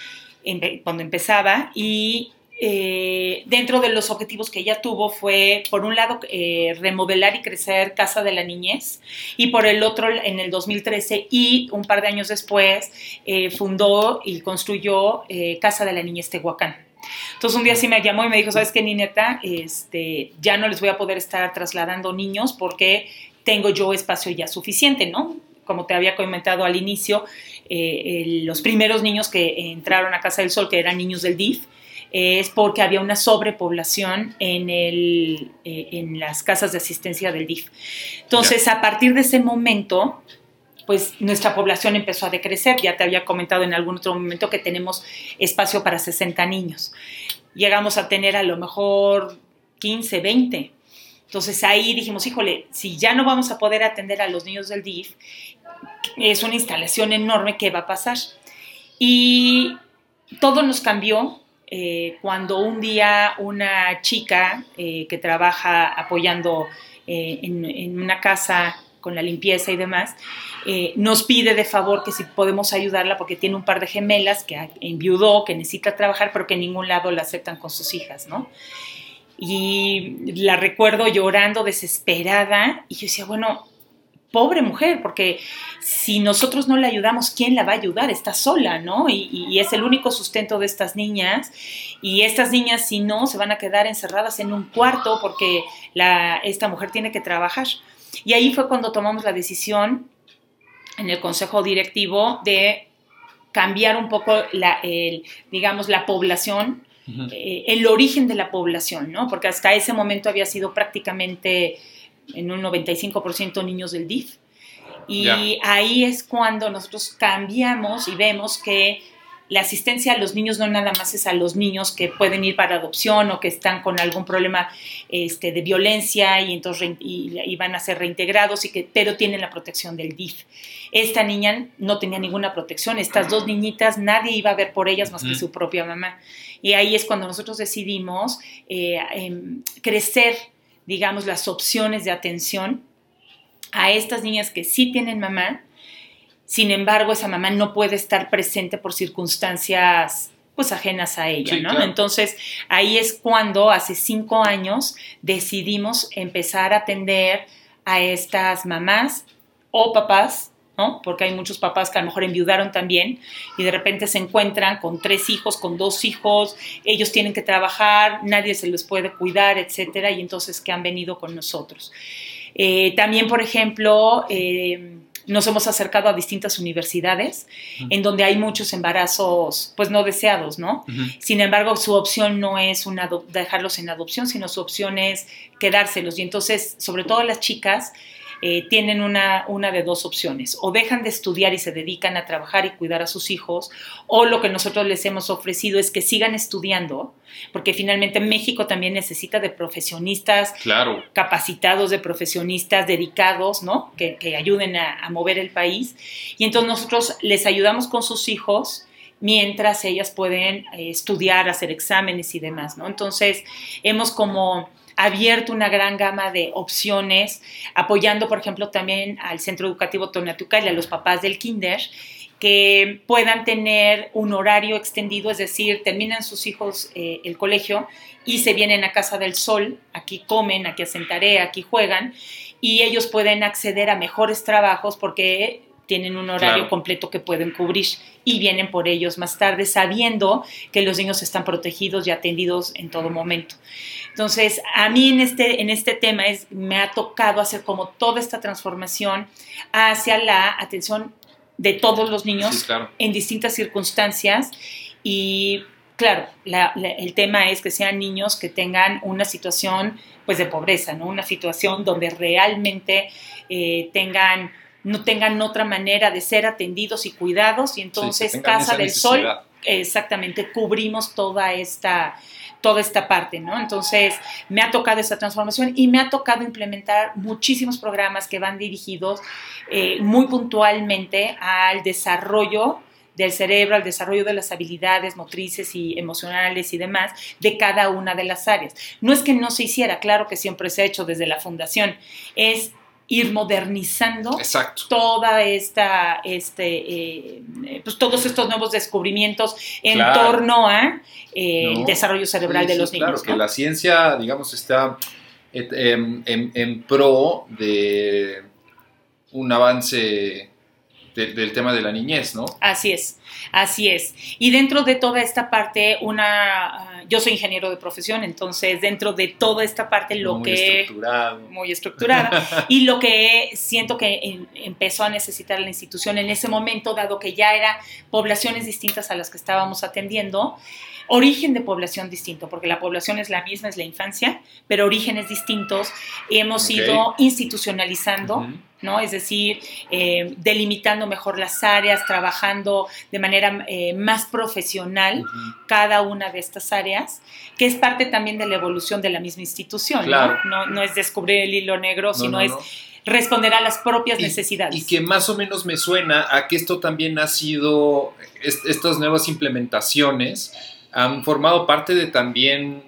S1: cuando empezaba y eh, dentro de los objetivos que ella tuvo fue, por un lado, eh, remodelar y crecer Casa de la Niñez, y por el otro, en el 2013 y un par de años después, eh, fundó y construyó Casa de la Niñez Tehuacán. Entonces un día sí me llamó y me dijo, ¿sabes qué, Nineta? Este, ya no les voy a poder estar trasladando niños porque tengo yo espacio ya suficiente, ¿no? Como te había comentado al inicio, los primeros niños que entraron a Casa del Sol, que eran niños del DIF, es porque había una sobrepoblación en, el, eh, en las casas de asistencia del DIF. Entonces, a partir de ese momento, pues nuestra población empezó a decrecer. Ya te había comentado en algún otro momento que tenemos espacio para 60 niños. Llegamos a tener a lo mejor 15, 20. Entonces ahí dijimos, híjole, si ya no vamos a poder atender a los niños del DIF, es una instalación enorme, ¿qué va a pasar? Y todo nos cambió eh, cuando un día una chica eh, que trabaja apoyando eh, en, una casa con la limpieza y demás, nos pide de favor que si podemos ayudarla porque tiene un par de gemelas que enviudó, que necesita trabajar, pero que en ningún lado la aceptan con sus hijas, ¿no? Y la recuerdo llorando, desesperada, y yo decía, bueno, pobre mujer, porque si nosotros no la ayudamos, ¿quién la va a ayudar? Está sola, ¿no? Y, es el único sustento de estas niñas. Y estas niñas, si no, se van a quedar encerradas en un cuarto porque la, esta mujer tiene que trabajar. Y ahí fue cuando tomamos la decisión en el consejo directivo de cambiar un poco la, digamos, la población, eh, el origen de la población, ¿no? Porque hasta ese momento había sido prácticamente en un 95% niños del DIF. Y ahí es cuando nosotros cambiamos y vemos que la asistencia a los niños no nada más es a los niños que pueden ir para adopción o que están con algún problema este, de violencia y entonces y, van a ser reintegrados, y que, pero tienen la protección del DIF. Esta niña no tenía ninguna protección, estas dos niñitas nadie iba a ver por ellas más que su propia mamá. Y ahí es cuando nosotros decidimos eh, em, crecer digamos, las opciones de atención a estas niñas que sí tienen mamá, sin embargo, esa mamá no puede estar presente por circunstancias pues ajenas a ella, ¿no? Entonces, ahí es cuando hace cinco años decidimos empezar a atender a estas mamás o papás porque hay muchos papás que a lo mejor enviudaron también y de repente se encuentran con tres hijos, con dos hijos, ellos tienen que trabajar, nadie se les puede cuidar, etcétera, y entonces que han venido con nosotros. Eh, también, por ejemplo, eh, nos hemos acercado a distintas universidades en donde hay muchos embarazos pues no deseados, ¿no? Sin embargo, su opción no es una dejarlos en adopción, sino su opción es quedárselos. Y entonces, sobre todo las chicas, eh, tienen una, una de dos opciones, o dejan de estudiar y se dedican a trabajar y cuidar a sus hijos, o lo que nosotros les hemos ofrecido es que sigan estudiando, porque finalmente México también necesita de profesionistas
S3: claro.
S1: capacitados, de profesionistas dedicados, ¿no? Que, ayuden a, mover el país. Y entonces nosotros les ayudamos con sus hijos mientras ellas pueden eh, estudiar, hacer exámenes y demás, ¿no? Entonces, hemos como abierto una gran gama de opciones, apoyando, por ejemplo, también al Centro Educativo Tonatuca y a los papás del kinder que puedan tener un horario extendido, es decir, terminan sus hijos eh, el colegio y se vienen a Casa del Sol, aquí comen, aquí hacen tarea, aquí juegan, y ellos pueden acceder a mejores trabajos porque tienen un horario completo que pueden cubrir y vienen por ellos más tarde sabiendo que los niños están protegidos y atendidos en todo momento. Entonces, a mí en este, en este tema es, me ha tocado hacer como toda esta transformación hacia la atención de todos los niños en distintas circunstancias y claro, el tema es que sean niños que tengan una situación pues de pobreza, ¿no? Una situación donde realmente eh, tengan no tengan otra manera de ser atendidos y cuidados y entonces Casa del Sol exactamente cubrimos toda esta toda esta parte, ¿no? Entonces, me ha tocado esta transformación y me ha tocado implementar muchísimos programas que van dirigidos eh, muy puntualmente al desarrollo del cerebro, al desarrollo de las habilidades motrices y emocionales y demás de cada una de las áreas. No es que no se hiciera, claro que siempre se ha hecho desde la fundación, es ir modernizando
S3: Exacto.
S1: toda esta, este, eh, pues todos estos nuevos descubrimientos en
S3: Claro.
S1: torno a eh,
S3: No.
S1: el desarrollo cerebral
S3: Sí,
S1: de
S3: sí,
S1: los
S3: Claro,
S1: niños.
S3: que
S1: ¿no?
S3: la ciencia, digamos, está et- em, en, en pro de un avance de- del tema de la niñez, ¿no?
S1: Así es, así es. Y dentro de toda esta parte, una, yo soy ingeniero de profesión, entonces dentro de toda esta parte lo
S3: Muy
S1: que
S3: estructurado.
S1: muy estructurada y lo que siento que en- empezó a necesitar la institución en ese momento, dado que ya eran poblaciones distintas a las que estábamos atendiendo, origen de población distinto, porque la población es la misma, es la infancia, pero orígenes distintos, hemos ido institucionalizando. ¿no? Es decir, eh, delimitando mejor las áreas, trabajando de manera eh, más profesional cada una de estas áreas, que es parte también de la evolución de la misma institución, ¿no?
S3: Claro.
S1: ¿no? No es descubrir el hilo negro,
S3: No,
S1: sino
S3: no,
S1: es responder a las propias
S3: Y-
S1: necesidades.
S3: Y que más o menos me suena a que esto también ha sido, est- estas nuevas implementaciones han formado parte de también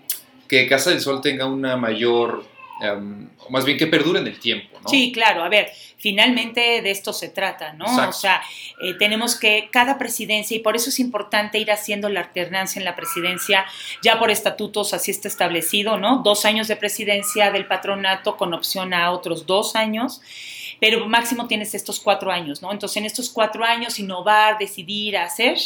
S3: que Casa del Sol tenga una mayor, em, más bien que perdure en el tiempo, ¿no?
S1: Sí, claro, a ver, finalmente de esto se trata, ¿no?
S3: Exacto.
S1: O sea, eh, tenemos que cada presidencia, y por eso es importante ir haciendo la alternancia en la presidencia, ya por estatutos así está establecido, ¿no? Dos años de presidencia del patronato con opción a otros dos años, pero máximo tienes estos cuatro años, ¿no? Entonces, en estos cuatro años, innovar, decidir, hacer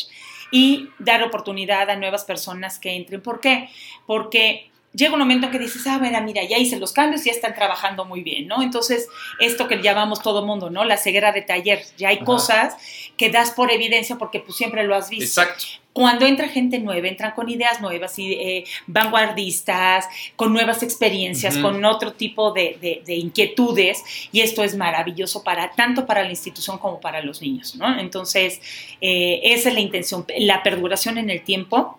S1: y dar oportunidad a nuevas personas que entren. ¿Por qué? Porque llega un momento en que dices, ah, mira, mira, ya hice los cambios, ya están trabajando muy bien, ¿no? Entonces, esto que llamamos todo mundo, ¿no? La ceguera de taller. Ya hay
S3: Ajá.
S1: cosas que das por evidencia porque pues siempre lo has visto.
S3: Exacto.
S1: Cuando entra gente nueva, entran con ideas nuevas y eh, vanguardistas, con nuevas experiencias, con otro tipo de, de- de inquietudes, y esto es maravilloso para tanto para la institución como para los niños, ¿no? Entonces, eh, esa es la intención, la perduración en el tiempo,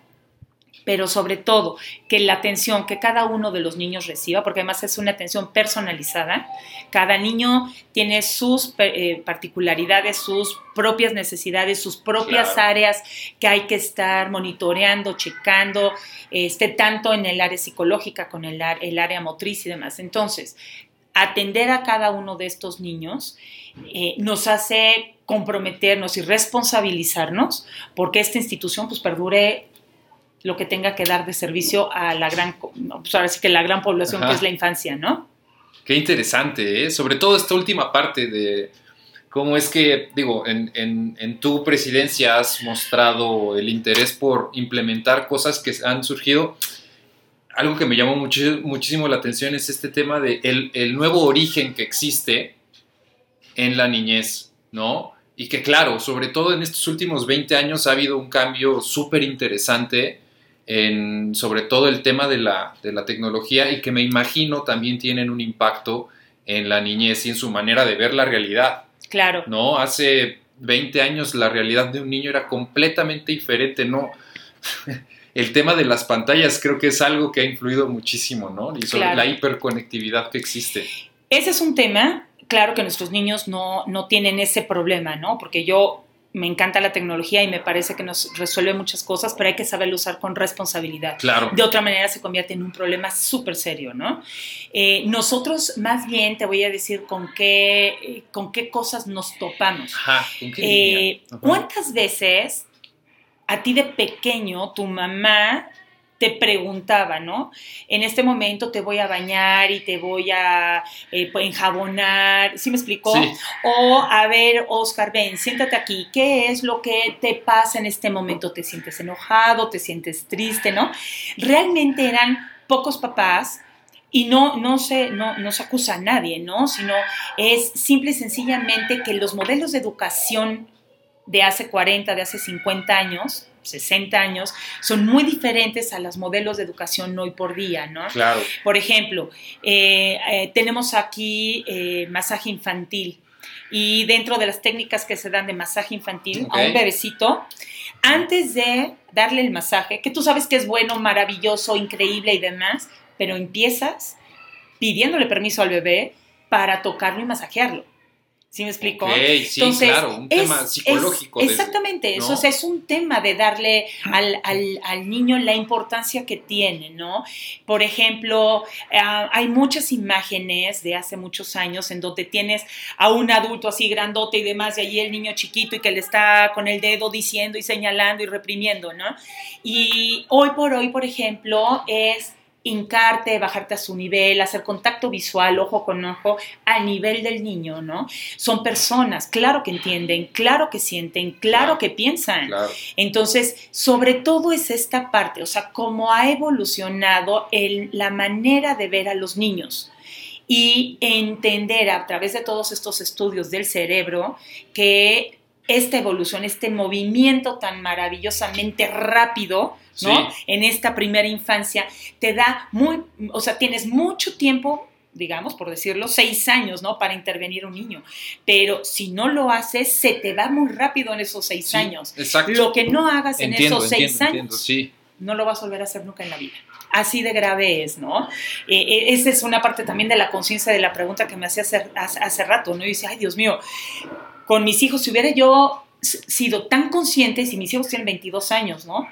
S1: pero sobre todo que la atención que cada uno de los niños reciba, porque además es una atención personalizada, cada niño tiene sus eh, particularidades, sus propias necesidades, sus propias
S3: Claro.
S1: áreas que hay que estar monitoreando, checando, este, tanto en el área psicológica, con el, el área motriz y demás. Entonces, atender a cada uno de estos niños eh, nos hace comprometernos y responsabilizarnos porque esta institución pues perdure lo que tenga que dar de servicio a la gran, pues ahora sí que la gran población
S3: Ajá.
S1: que es la infancia, ¿no?
S3: Qué interesante, ¿eh? Sobre todo esta última parte de cómo es que, digo, en, en- en tu presidencia has mostrado el interés por implementar cosas que han surgido. Algo que me llamó muchísimo la atención es este tema de el, el nuevo origen que existe en la niñez, ¿no? Y que claro, sobre todo en estos últimos 20 años ha habido un cambio súper interesante en sobre todo el tema de la, de la tecnología y que me imagino también tienen un impacto en la niñez y en su manera de ver la realidad,
S1: Claro.
S3: ¿no? Hace 20 años la realidad de un niño era completamente diferente, ¿no? El tema de las pantallas creo que es algo que ha influido muchísimo, ¿no? Y sobre
S1: Claro.
S3: la hiperconectividad que existe.
S1: Ese es un tema, claro que nuestros niños no, no tienen ese problema, ¿no? Porque yo me encanta la tecnología y me parece que nos resuelve muchas cosas, pero hay que saberlo usar con responsabilidad.
S3: Claro.
S1: De otra manera se convierte en un problema súper serio, ¿no? Eh, nosotros más bien te voy a decir con qué, eh, con qué cosas nos topamos.
S3: Ajá. ¿con qué
S1: Eh. ¿Cuántas veces a ti de pequeño tu mamá te preguntaba, ¿no? En este momento te voy a bañar y te voy a eh, pues, enjabonar, ¿sí me explicó?
S3: Sí.
S1: O, a ver, Oscar, ven, siéntate aquí, ¿qué es lo que te pasa en este momento? ¿Te sientes enojado? ¿Te sientes triste? ¿No? Realmente eran pocos papás y no, no, se, no, no se acusa a nadie, ¿no? Sino es simple y sencillamente que los modelos de educación de hace 40, de hace 50 años, 60 años, son muy diferentes a los modelos de educación hoy por día, ¿no?
S3: Claro.
S1: Por ejemplo, eh, eh, tenemos aquí eh, masaje infantil y dentro de las técnicas que se dan de masaje infantil a un bebecito, antes de darle el masaje, que tú sabes que es bueno, maravilloso, increíble y demás, pero empiezas pidiéndole permiso al bebé para tocarlo y masajearlo. ¿Sí me explico?
S3: Okay, sí, claro, un tema psicológico.
S1: exactamente, eso es un tema de darle al, al, al, niño la importancia que tiene, ¿no? Por ejemplo, ah, hay muchas imágenes de hace muchos años en donde tienes a un adulto así grandote y demás, y allí el niño chiquito y que le está con el dedo diciendo y señalando y reprimiendo, ¿no? Y hoy por hoy, por ejemplo, es hincarte, bajarte a su nivel, hacer contacto visual, ojo con ojo, a nivel del niño, ¿no? Son personas, claro que entienden, claro que sienten, claro que piensan. Entonces, sobre todo es esta parte, o sea, cómo ha evolucionado el, la manera de ver a los niños y entender a través de todos estos estudios del cerebro que esta evolución, este movimiento tan maravillosamente rápido, ¿no? En esta primera infancia, te da muy, o sea, tienes mucho tiempo digamos, por decirlo, seis años, ¿no? Para intervenir un niño. Pero si no lo haces, se te va muy rápido en esos seis años.
S3: Exacto.
S1: Lo que no hagas en esos seis años, sí. no lo vas a volver a hacer nunca en la vida. Así de grave es, ¿no? Eh, eh, esa es una parte también de la conciencia de la pregunta que me hacía hace, hace rato, ¿no? Y dice, ay, Dios mío, con mis hijos, si hubiera yo sido tan consciente, si mis hijos tienen 22 años, ¿no?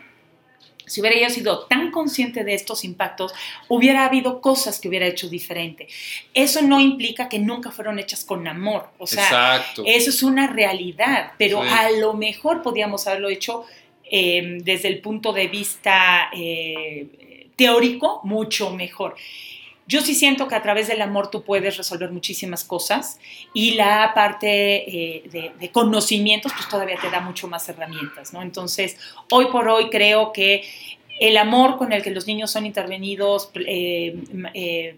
S1: Si hubiera yo sido tan consciente de estos impactos, hubiera habido cosas que hubiera hecho diferente. Eso no implica que nunca fueron hechas con amor. O sea, eso es una realidad, pero a lo mejor podíamos haberlo hecho eh, desde el punto de vista eh, teórico mucho mejor. Yo sí siento que a través del amor tú puedes resolver muchísimas cosas y la parte eh, de, conocimientos pues todavía te da mucho más herramientas, ¿no? Entonces, hoy por hoy creo que el amor con el que los niños son intervenidos, eh, eh,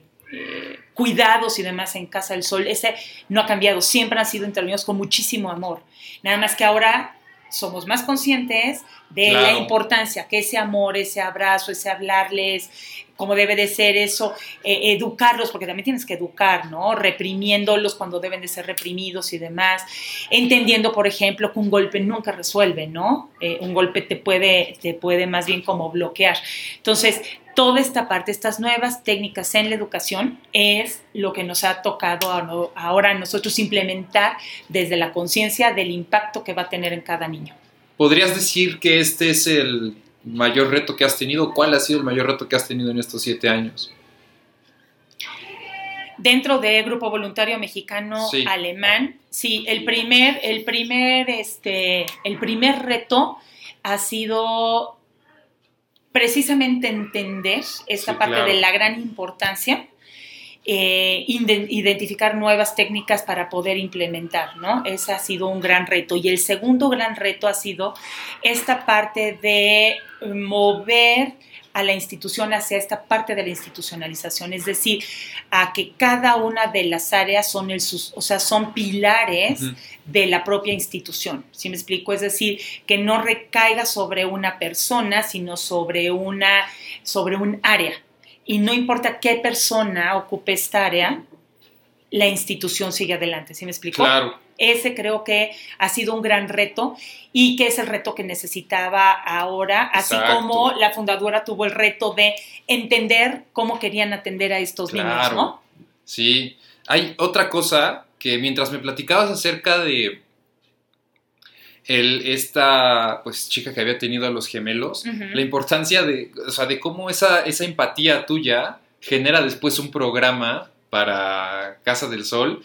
S1: cuidados y demás en Casa del Sol, ese no ha cambiado, siempre han sido intervenidos con muchísimo amor. Nada más que ahora somos más conscientes de la importancia que ese amor, ese abrazo, ese hablarles, como debe de ser eso, eh, educarlos, porque también tienes que educar, ¿no? Reprimiéndolos cuando deben de ser reprimidos y demás, entendiendo, por ejemplo, que un golpe nunca resuelve, ¿no? Eh, un golpe te puede, te puede más bien como bloquear. Entonces, toda esta parte, estas nuevas técnicas en la educación es lo que nos ha tocado ahora a nosotros implementar desde la conciencia del impacto que va a tener en cada niño.
S3: ¿Podrías decir que este es el mayor reto que has tenido? ¿Cuál ha sido el mayor reto que has tenido en estos siete años?
S1: Dentro de Grupo Voluntario Mexicano Alemán, sí, el primer, el primer, este, el primer reto ha sido precisamente entender esta parte de la gran importancia eh, identificar nuevas técnicas para poder implementar, ¿no? Ese ha sido un gran reto. Y el segundo gran reto ha sido esta parte de mover a la institución hacia esta parte de la institucionalización, es decir, a que cada una de las áreas son, el, o sea, son pilares de la propia institución, ¿sí me explico? Es decir, que no recaiga sobre una persona, sino sobre, una, sobre un área, y no importa qué persona ocupe esta área, la institución sigue adelante. ¿Sí me explico?
S3: Claro.
S1: Ese creo que ha sido un gran reto y que es el reto que necesitaba ahora, así como la fundadora tuvo el reto de entender cómo querían atender a estos niños, ¿no?
S3: Sí. Hay otra cosa que mientras me platicabas acerca de el, esta pues, chica que había tenido a los gemelos, la importancia de, o sea, de cómo esa, esa empatía tuya genera después un programa para Casa del Sol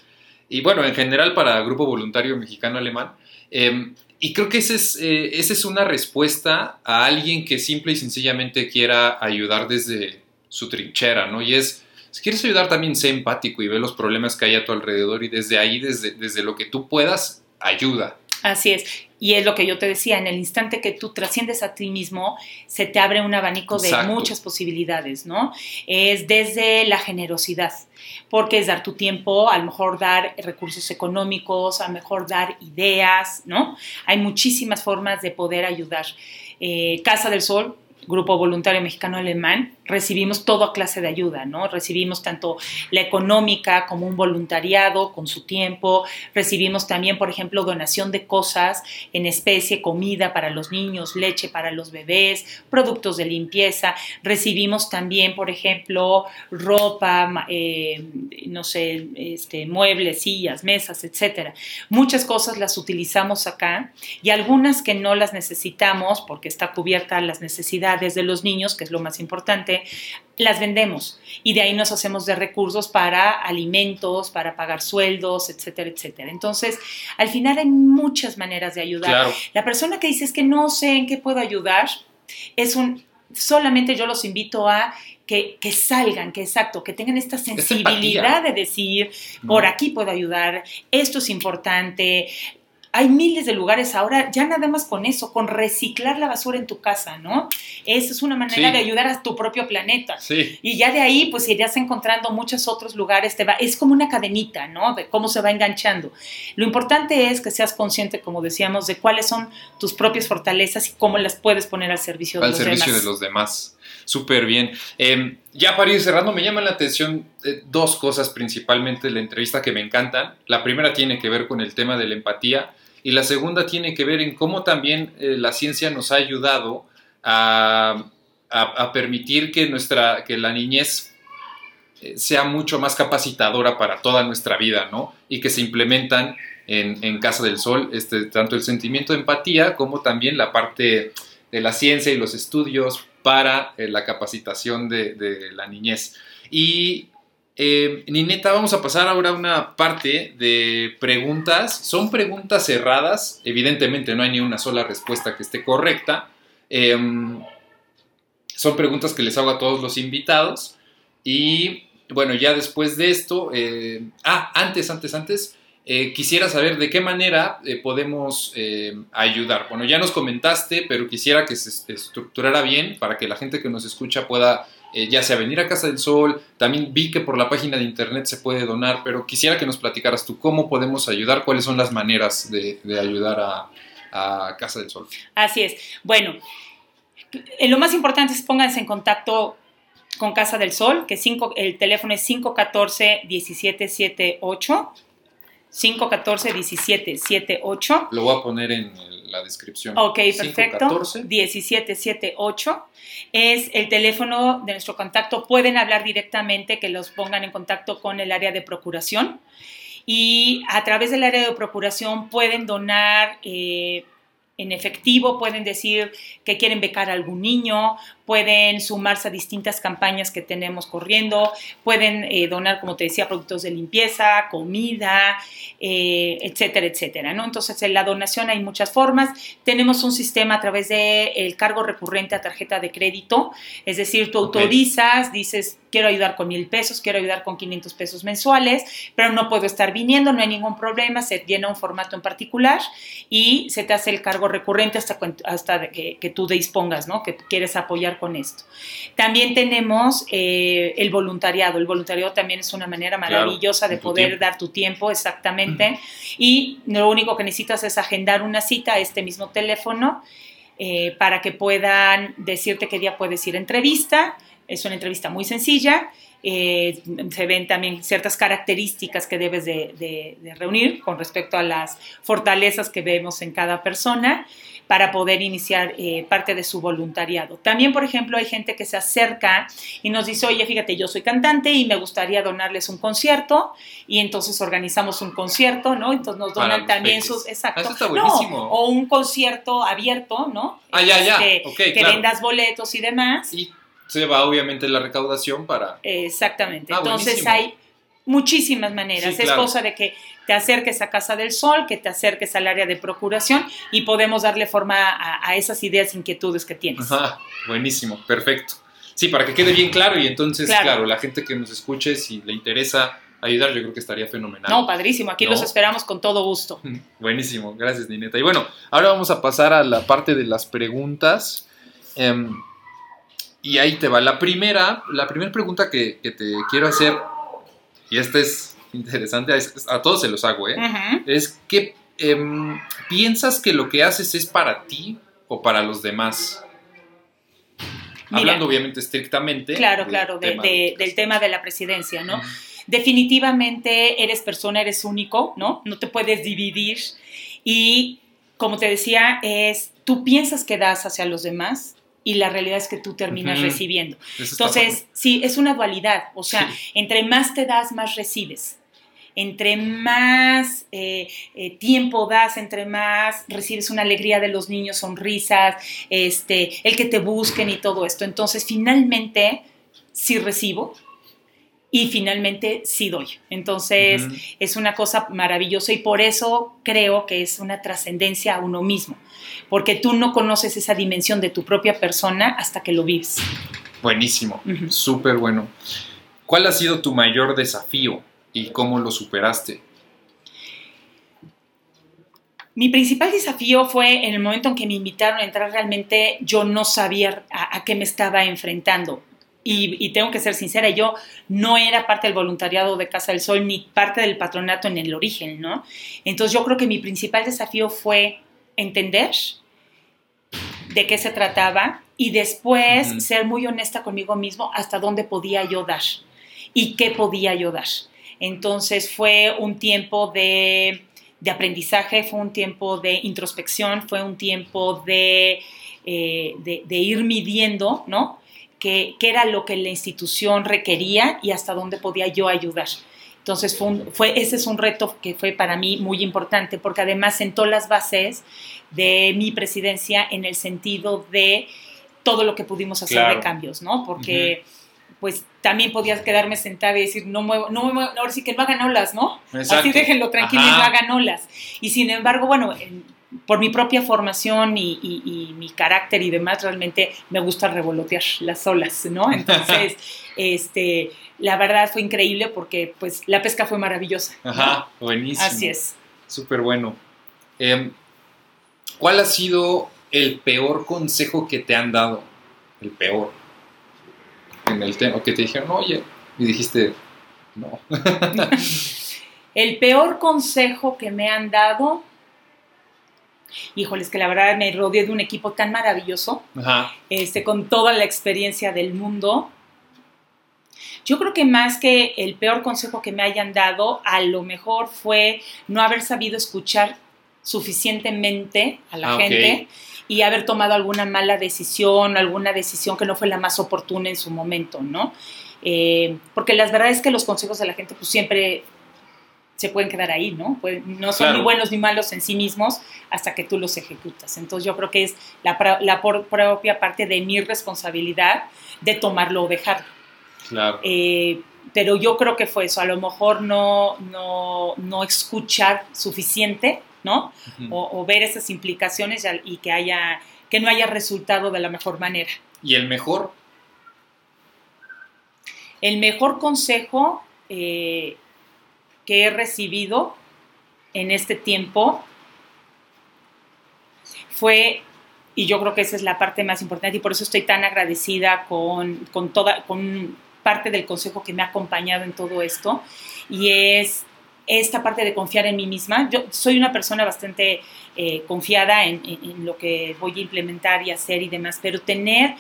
S3: y bueno, en general para Grupo Voluntario Mexicano Alemán. Em, y creo que esa es, eh, esa es una respuesta a alguien que simple y sencillamente quiera ayudar desde su trinchera, ¿no? Y es, si quieres ayudar también sé empático y ve los problemas que hay a tu alrededor y desde ahí, desde, desde lo que tú puedas, ayuda.
S1: Así es. Y es lo que yo te decía, en el instante que tú trasciendes a ti mismo, se te abre un abanico de muchas posibilidades, ¿no? Es desde la generosidad, porque es dar tu tiempo, a lo mejor dar recursos económicos, a lo mejor dar ideas, ¿no? Hay muchísimas formas de poder ayudar. Eh, Casa del Sol, Grupo Voluntario Mexicano Alemán, recibimos toda clase de ayuda, ¿no? Recibimos tanto la económica como un voluntariado con su tiempo, recibimos también, por ejemplo, donación de cosas en especie, comida para los niños, leche para los bebés, productos de limpieza, recibimos también, por ejemplo, ropa, eh, no sé, este, muebles, sillas, mesas, etcétera. Muchas cosas las utilizamos acá y algunas que no las necesitamos porque está cubierta las necesidades de los niños, que es lo más importante, las vendemos y de ahí nos hacemos de recursos para alimentos, para pagar sueldos, etcétera, etcétera. Entonces, al final hay muchas maneras de ayudar. La persona que dice es que no sé en qué puedo ayudar, es un, solamente yo los invito a que, que, salgan, que exacto, que tengan esta sensibilidad de decir, por aquí puedo ayudar, esto es importante, hay miles de lugares ahora, ya nada más con eso, con reciclar la basura en tu casa, ¿no? Esa es una manera de ayudar a tu propio planeta.
S3: Sí.
S1: Y ya de ahí, pues irás encontrando muchos otros lugares, te va, es como una cadenita, ¿no? De cómo se va enganchando. Lo importante es que seas consciente, como decíamos, de cuáles son tus propias fortalezas y cómo las puedes poner al servicio de
S3: al
S1: los
S3: servicio
S1: demás.
S3: de los demás. Súper bien. Eh, ya para ir cerrando, me llaman la atención eh, dos cosas principalmente de la entrevista que me encantan. La primera tiene que ver con el tema de la empatía y la segunda tiene que ver en cómo también eh, la ciencia nos ha ayudado a, permitir que, nuestra, que la niñez eh, sea mucho más capacitadora para toda nuestra vida, ¿no? Y que se implementan en, en Casa del Sol, este, tanto el sentimiento de empatía como también la parte de la ciencia y los estudios para eh, la capacitación de, de, la niñez. Y eh, Nineta, vamos a pasar ahora a una parte de preguntas. Son preguntas cerradas, evidentemente no hay ni una sola respuesta que esté correcta. Eh, son preguntas que les hago a todos los invitados. Y bueno, ya después de esto, eh, ah, antes, antes, antes, eh, quisiera saber de qué manera eh, podemos ayudar. Bueno, ya nos comentaste, pero quisiera que se estructurara bien para que la gente que nos escucha pueda, eh, ya sea venir a Casa del Sol. También vi que por la página de internet se puede donar, pero quisiera que nos platicaras tú cómo podemos ayudar, cuáles son las maneras de, ayudar a, a Casa del Sol.
S1: Así es. Bueno, eh, lo más importante es pónganse en contacto con Casa del Sol, que cinco, el teléfono es 514-1778. 514-1778.
S3: Lo voy a poner en la descripción.
S1: Ok, perfecto. 1778 es el teléfono de nuestro contacto. Pueden hablar directamente, que los pongan en contacto con el área de procuración. Y a través del área de procuración pueden donar. Eh, en efectivo, pueden decir que quieren becar a algún niño, pueden sumarse a distintas campañas que tenemos corriendo, pueden eh, donar, como te decía, productos de limpieza, comida, eh, etcétera, etcétera. ¿no? Entonces, en la donación hay muchas formas. Tenemos un sistema a través del el cargo recurrente a tarjeta de crédito, es decir, tú autorizas, okay. dices, quiero ayudar con mil pesos, quiero ayudar con 500 pesos mensuales, pero no puedo estar viniendo, no hay ningún problema, se llena un formato en particular y se te hace el cargo recurrente hasta, hasta que, que tú dispongas, ¿no? que quieres apoyar con esto. También tenemos eh, el voluntariado. El voluntariado también es una manera maravillosa claro, de poder tiempo. dar tu tiempo, exactamente. Uh -huh. Y lo único que necesitas es agendar una cita a este mismo teléfono eh, para que puedan decirte qué día puedes ir a entrevista. Es una entrevista muy sencilla. Eh, se ven también ciertas características que debes de, de, de, reunir con respecto a las fortalezas que vemos en cada persona para poder iniciar eh, parte de su voluntariado. También, por ejemplo, hay gente que se acerca y nos dice, oye, fíjate, yo soy cantante y me gustaría donarles un concierto y entonces organizamos un concierto, ¿no? Entonces nos donan también peques. sus...
S3: Exacto. Eso está buenísimo.
S1: No, o un concierto abierto, ¿no?
S3: Ah, ya, ya.
S1: Este,
S3: okay,
S1: que
S3: claro.
S1: vendas boletos y demás.
S3: Y se va obviamente la recaudación para...
S1: Exactamente. Ah, Entonces buenísimo. hay muchísimas maneras. Sí, claro. Es cosa de que te acerques a Casa del Sol, que te acerques al área de procuración y podemos darle forma a, a esas ideas, inquietudes que tienes.
S3: Ajá, buenísimo, perfecto. Sí, para que quede bien claro y entonces, claro, claro la gente que nos escuche, si le interesa ayudar, yo creo que estaría fenomenal.
S1: No, padrísimo, aquí ¿No? los esperamos con todo gusto.
S3: Buenísimo, gracias Nineta. Y bueno, ahora vamos a pasar a la parte de las preguntas. Eh, y ahí te va. La primera, la primera pregunta que, que te quiero hacer, y esta es interesante, a todos se los hago, ¿eh? Uh -huh. Es que eh, piensas que lo que haces es para ti o para los demás. Hablando obviamente estrictamente.
S1: Claro, claro, del tema de la presidencia, ¿no? Definitivamente eres persona, eres único, ¿no? No te puedes dividir y como te decía, es tú piensas que das hacia los demás y la realidad es que tú terminas recibiendo. Entonces, sí, es una dualidad, o sea, entre más te das, más recibes entre más eh, eh, tiempo das, entre más recibes una alegría de los niños, sonrisas, este, el que te busquen y todo esto. Entonces, finalmente, sí recibo y finalmente sí doy. Entonces, es una cosa maravillosa y por eso creo que es una trascendencia a uno mismo, porque tú no conoces esa dimensión de tu propia persona hasta que lo vives.
S3: Buenísimo, súper bueno. ¿Cuál ha sido tu mayor desafío y cómo lo superaste?
S1: Mi principal desafío fue en el momento en que me invitaron a entrar, realmente yo no sabía a, qué me estaba enfrentando. Y, tengo que ser sincera, yo no era parte del voluntariado de Casa del Sol ni parte del patronato en el origen, ¿no? Entonces yo creo que mi principal desafío fue entender de qué se trataba y después ser muy honesta conmigo mismo hasta dónde podía yo dar y qué podía yo dar. Entonces fue un tiempo de, aprendizaje, fue un tiempo de introspección, fue un tiempo de, eh, ir midiendo, ¿no? Qué, era lo que la institución requería y hasta dónde podía yo ayudar. Entonces, fue, ese es un reto que fue para mí muy importante, porque además sentó las bases de mi presidencia en el sentido de todo lo que pudimos hacer de cambios, ¿no? Porque pues también podías quedarme sentada y decir, no muevo, no muevo, ahora sí que no hagan olas, ¿no? Así déjenlo tranquilo y no hagan olas. Y sin embargo, bueno, por mi propia formación y, mi carácter y demás, realmente me gusta revolotear las olas, ¿no? Entonces, este, la verdad fue increíble porque pues la pesca fue maravillosa.
S3: Ajá, buenísimo.
S1: Así es.
S3: Súper bueno. Em, ¿Cuál ha sido el peor consejo que te han dado? El peor en el tema, que te dijeron, oye, y dijiste, no.
S1: el peor consejo que me han dado, híjoles, que la verdad me rodeé de un equipo tan maravilloso, Este, con toda la experiencia del mundo. Yo creo que más que el peor consejo que me hayan dado, a lo mejor fue no haber sabido escuchar suficientemente a la ah, gente y haber tomado alguna mala decisión, alguna decisión que no fue la más oportuna en su momento, ¿no? Eh, porque la verdad es que los consejos de la gente pues siempre se pueden quedar ahí, ¿no? Pues, no son ni buenos ni malos en sí mismos hasta que tú los ejecutas. Entonces yo creo que es la, la propia parte de mi responsabilidad de tomarlo o dejarlo.
S3: Claro.
S1: Eh, pero yo creo que fue eso, a lo mejor no, no, no escuchar suficiente ¿no? o, ver esas implicaciones y que, haya, que no haya resultado de la mejor manera.
S3: ¿Y el mejor?
S1: El mejor consejo eh, que he recibido en este tiempo fue, y yo creo que esa es la parte más importante y por eso estoy tan agradecida con, con toda, con parte del consejo que me ha acompañado en todo esto, y es esta parte de confiar en mí misma. Yo soy una persona bastante eh, confiada en, lo que voy a implementar y hacer y demás, pero tener,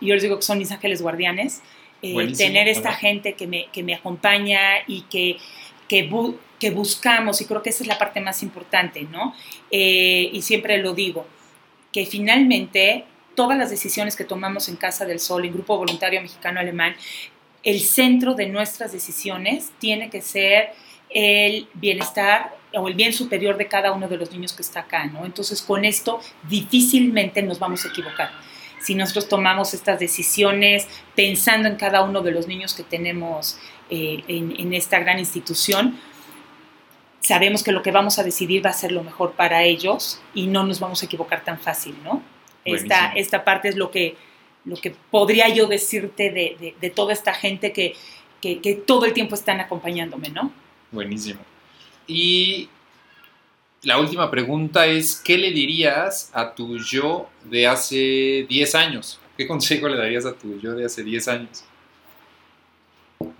S1: yo les digo que son mis ángeles guardianes, eh, tener esta gente que me, que me, acompaña y que, que, buscamos, y creo que esa es la parte más importante, ¿no? Eh, y siempre lo digo, que finalmente todas las decisiones que tomamos en Casa del Sol, en Grupo Voluntario Mexicano Alemán, el centro de nuestras decisiones tiene que ser el bienestar o el bien superior de cada uno de los niños que está acá, ¿no? Entonces, con esto difícilmente nos vamos a equivocar. Si nosotros tomamos estas decisiones pensando en cada uno de los niños que tenemos eh, en, esta gran institución, sabemos que lo que vamos a decidir va a ser lo mejor para ellos y no nos vamos a equivocar tan fácil, ¿no? Esta, esta, parte es lo que, lo que podría yo decirte de, toda esta gente que, que todo el tiempo están acompañándome, ¿no?
S3: Buenísimo. Y la última pregunta es, ¿qué le dirías a tu yo de hace 10 años? ¿Qué consejo le darías a tu yo de hace 10 años?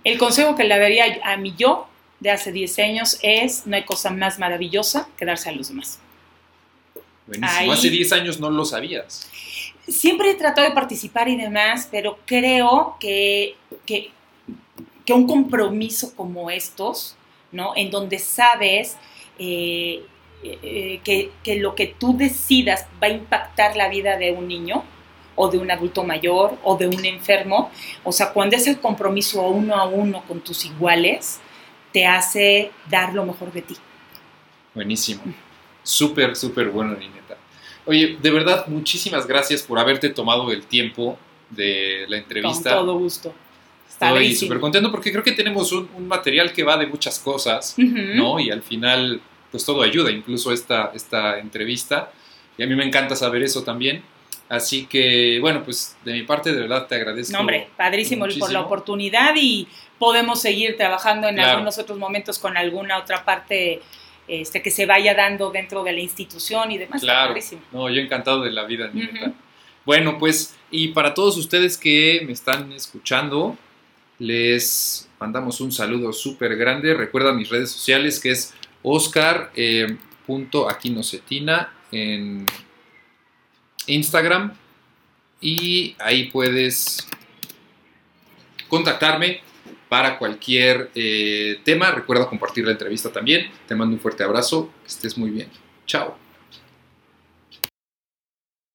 S1: El consejo que le daría a mi yo de hace 10 años es, no hay cosa más maravillosa que darse a los demás.
S3: Buenísimo. Hace 10 años no lo sabías.
S1: siempre he tratado de participar y demás, pero creo que, que, que un compromiso como estos, ¿no? En donde sabes eh, eh, que, que, lo que tú decidas va a impactar la vida de un niño o de un adulto mayor o de un enfermo. O sea, cuando es el compromiso uno a uno con tus iguales, te hace dar lo mejor de ti.
S3: Buenísimo. Súper, súper bueno, Nineta. Oye, de verdad, muchísimas gracias por haberte tomado el tiempo de la entrevista.
S1: Con todo gusto.
S3: Estoy súper contento porque creo que tenemos un, un, material que va de muchas cosas, uh -huh. ¿no? Y al final, pues todo ayuda, incluso esta, esta entrevista. Y a mí me encanta saber eso también. Así que, bueno, pues de mi parte, de verdad te agradezco.
S1: No, hombre, padrísimo muchísimo. por la oportunidad y podemos seguir trabajando en claro. algunos otros momentos con alguna otra parte este, que se vaya dando dentro de la institución y demás.
S3: Claro, no, yo encantado de la vida, uh -huh. Bueno, pues, y para todos ustedes que me están escuchando, les mandamos un saludo súper grande. Recuerda mis redes sociales que es oscar.aquinocetina eh, en Instagram y ahí puedes contactarme para cualquier eh, tema. Recuerda compartir la entrevista también. Te mando un fuerte abrazo. Que estés muy bien. Chao.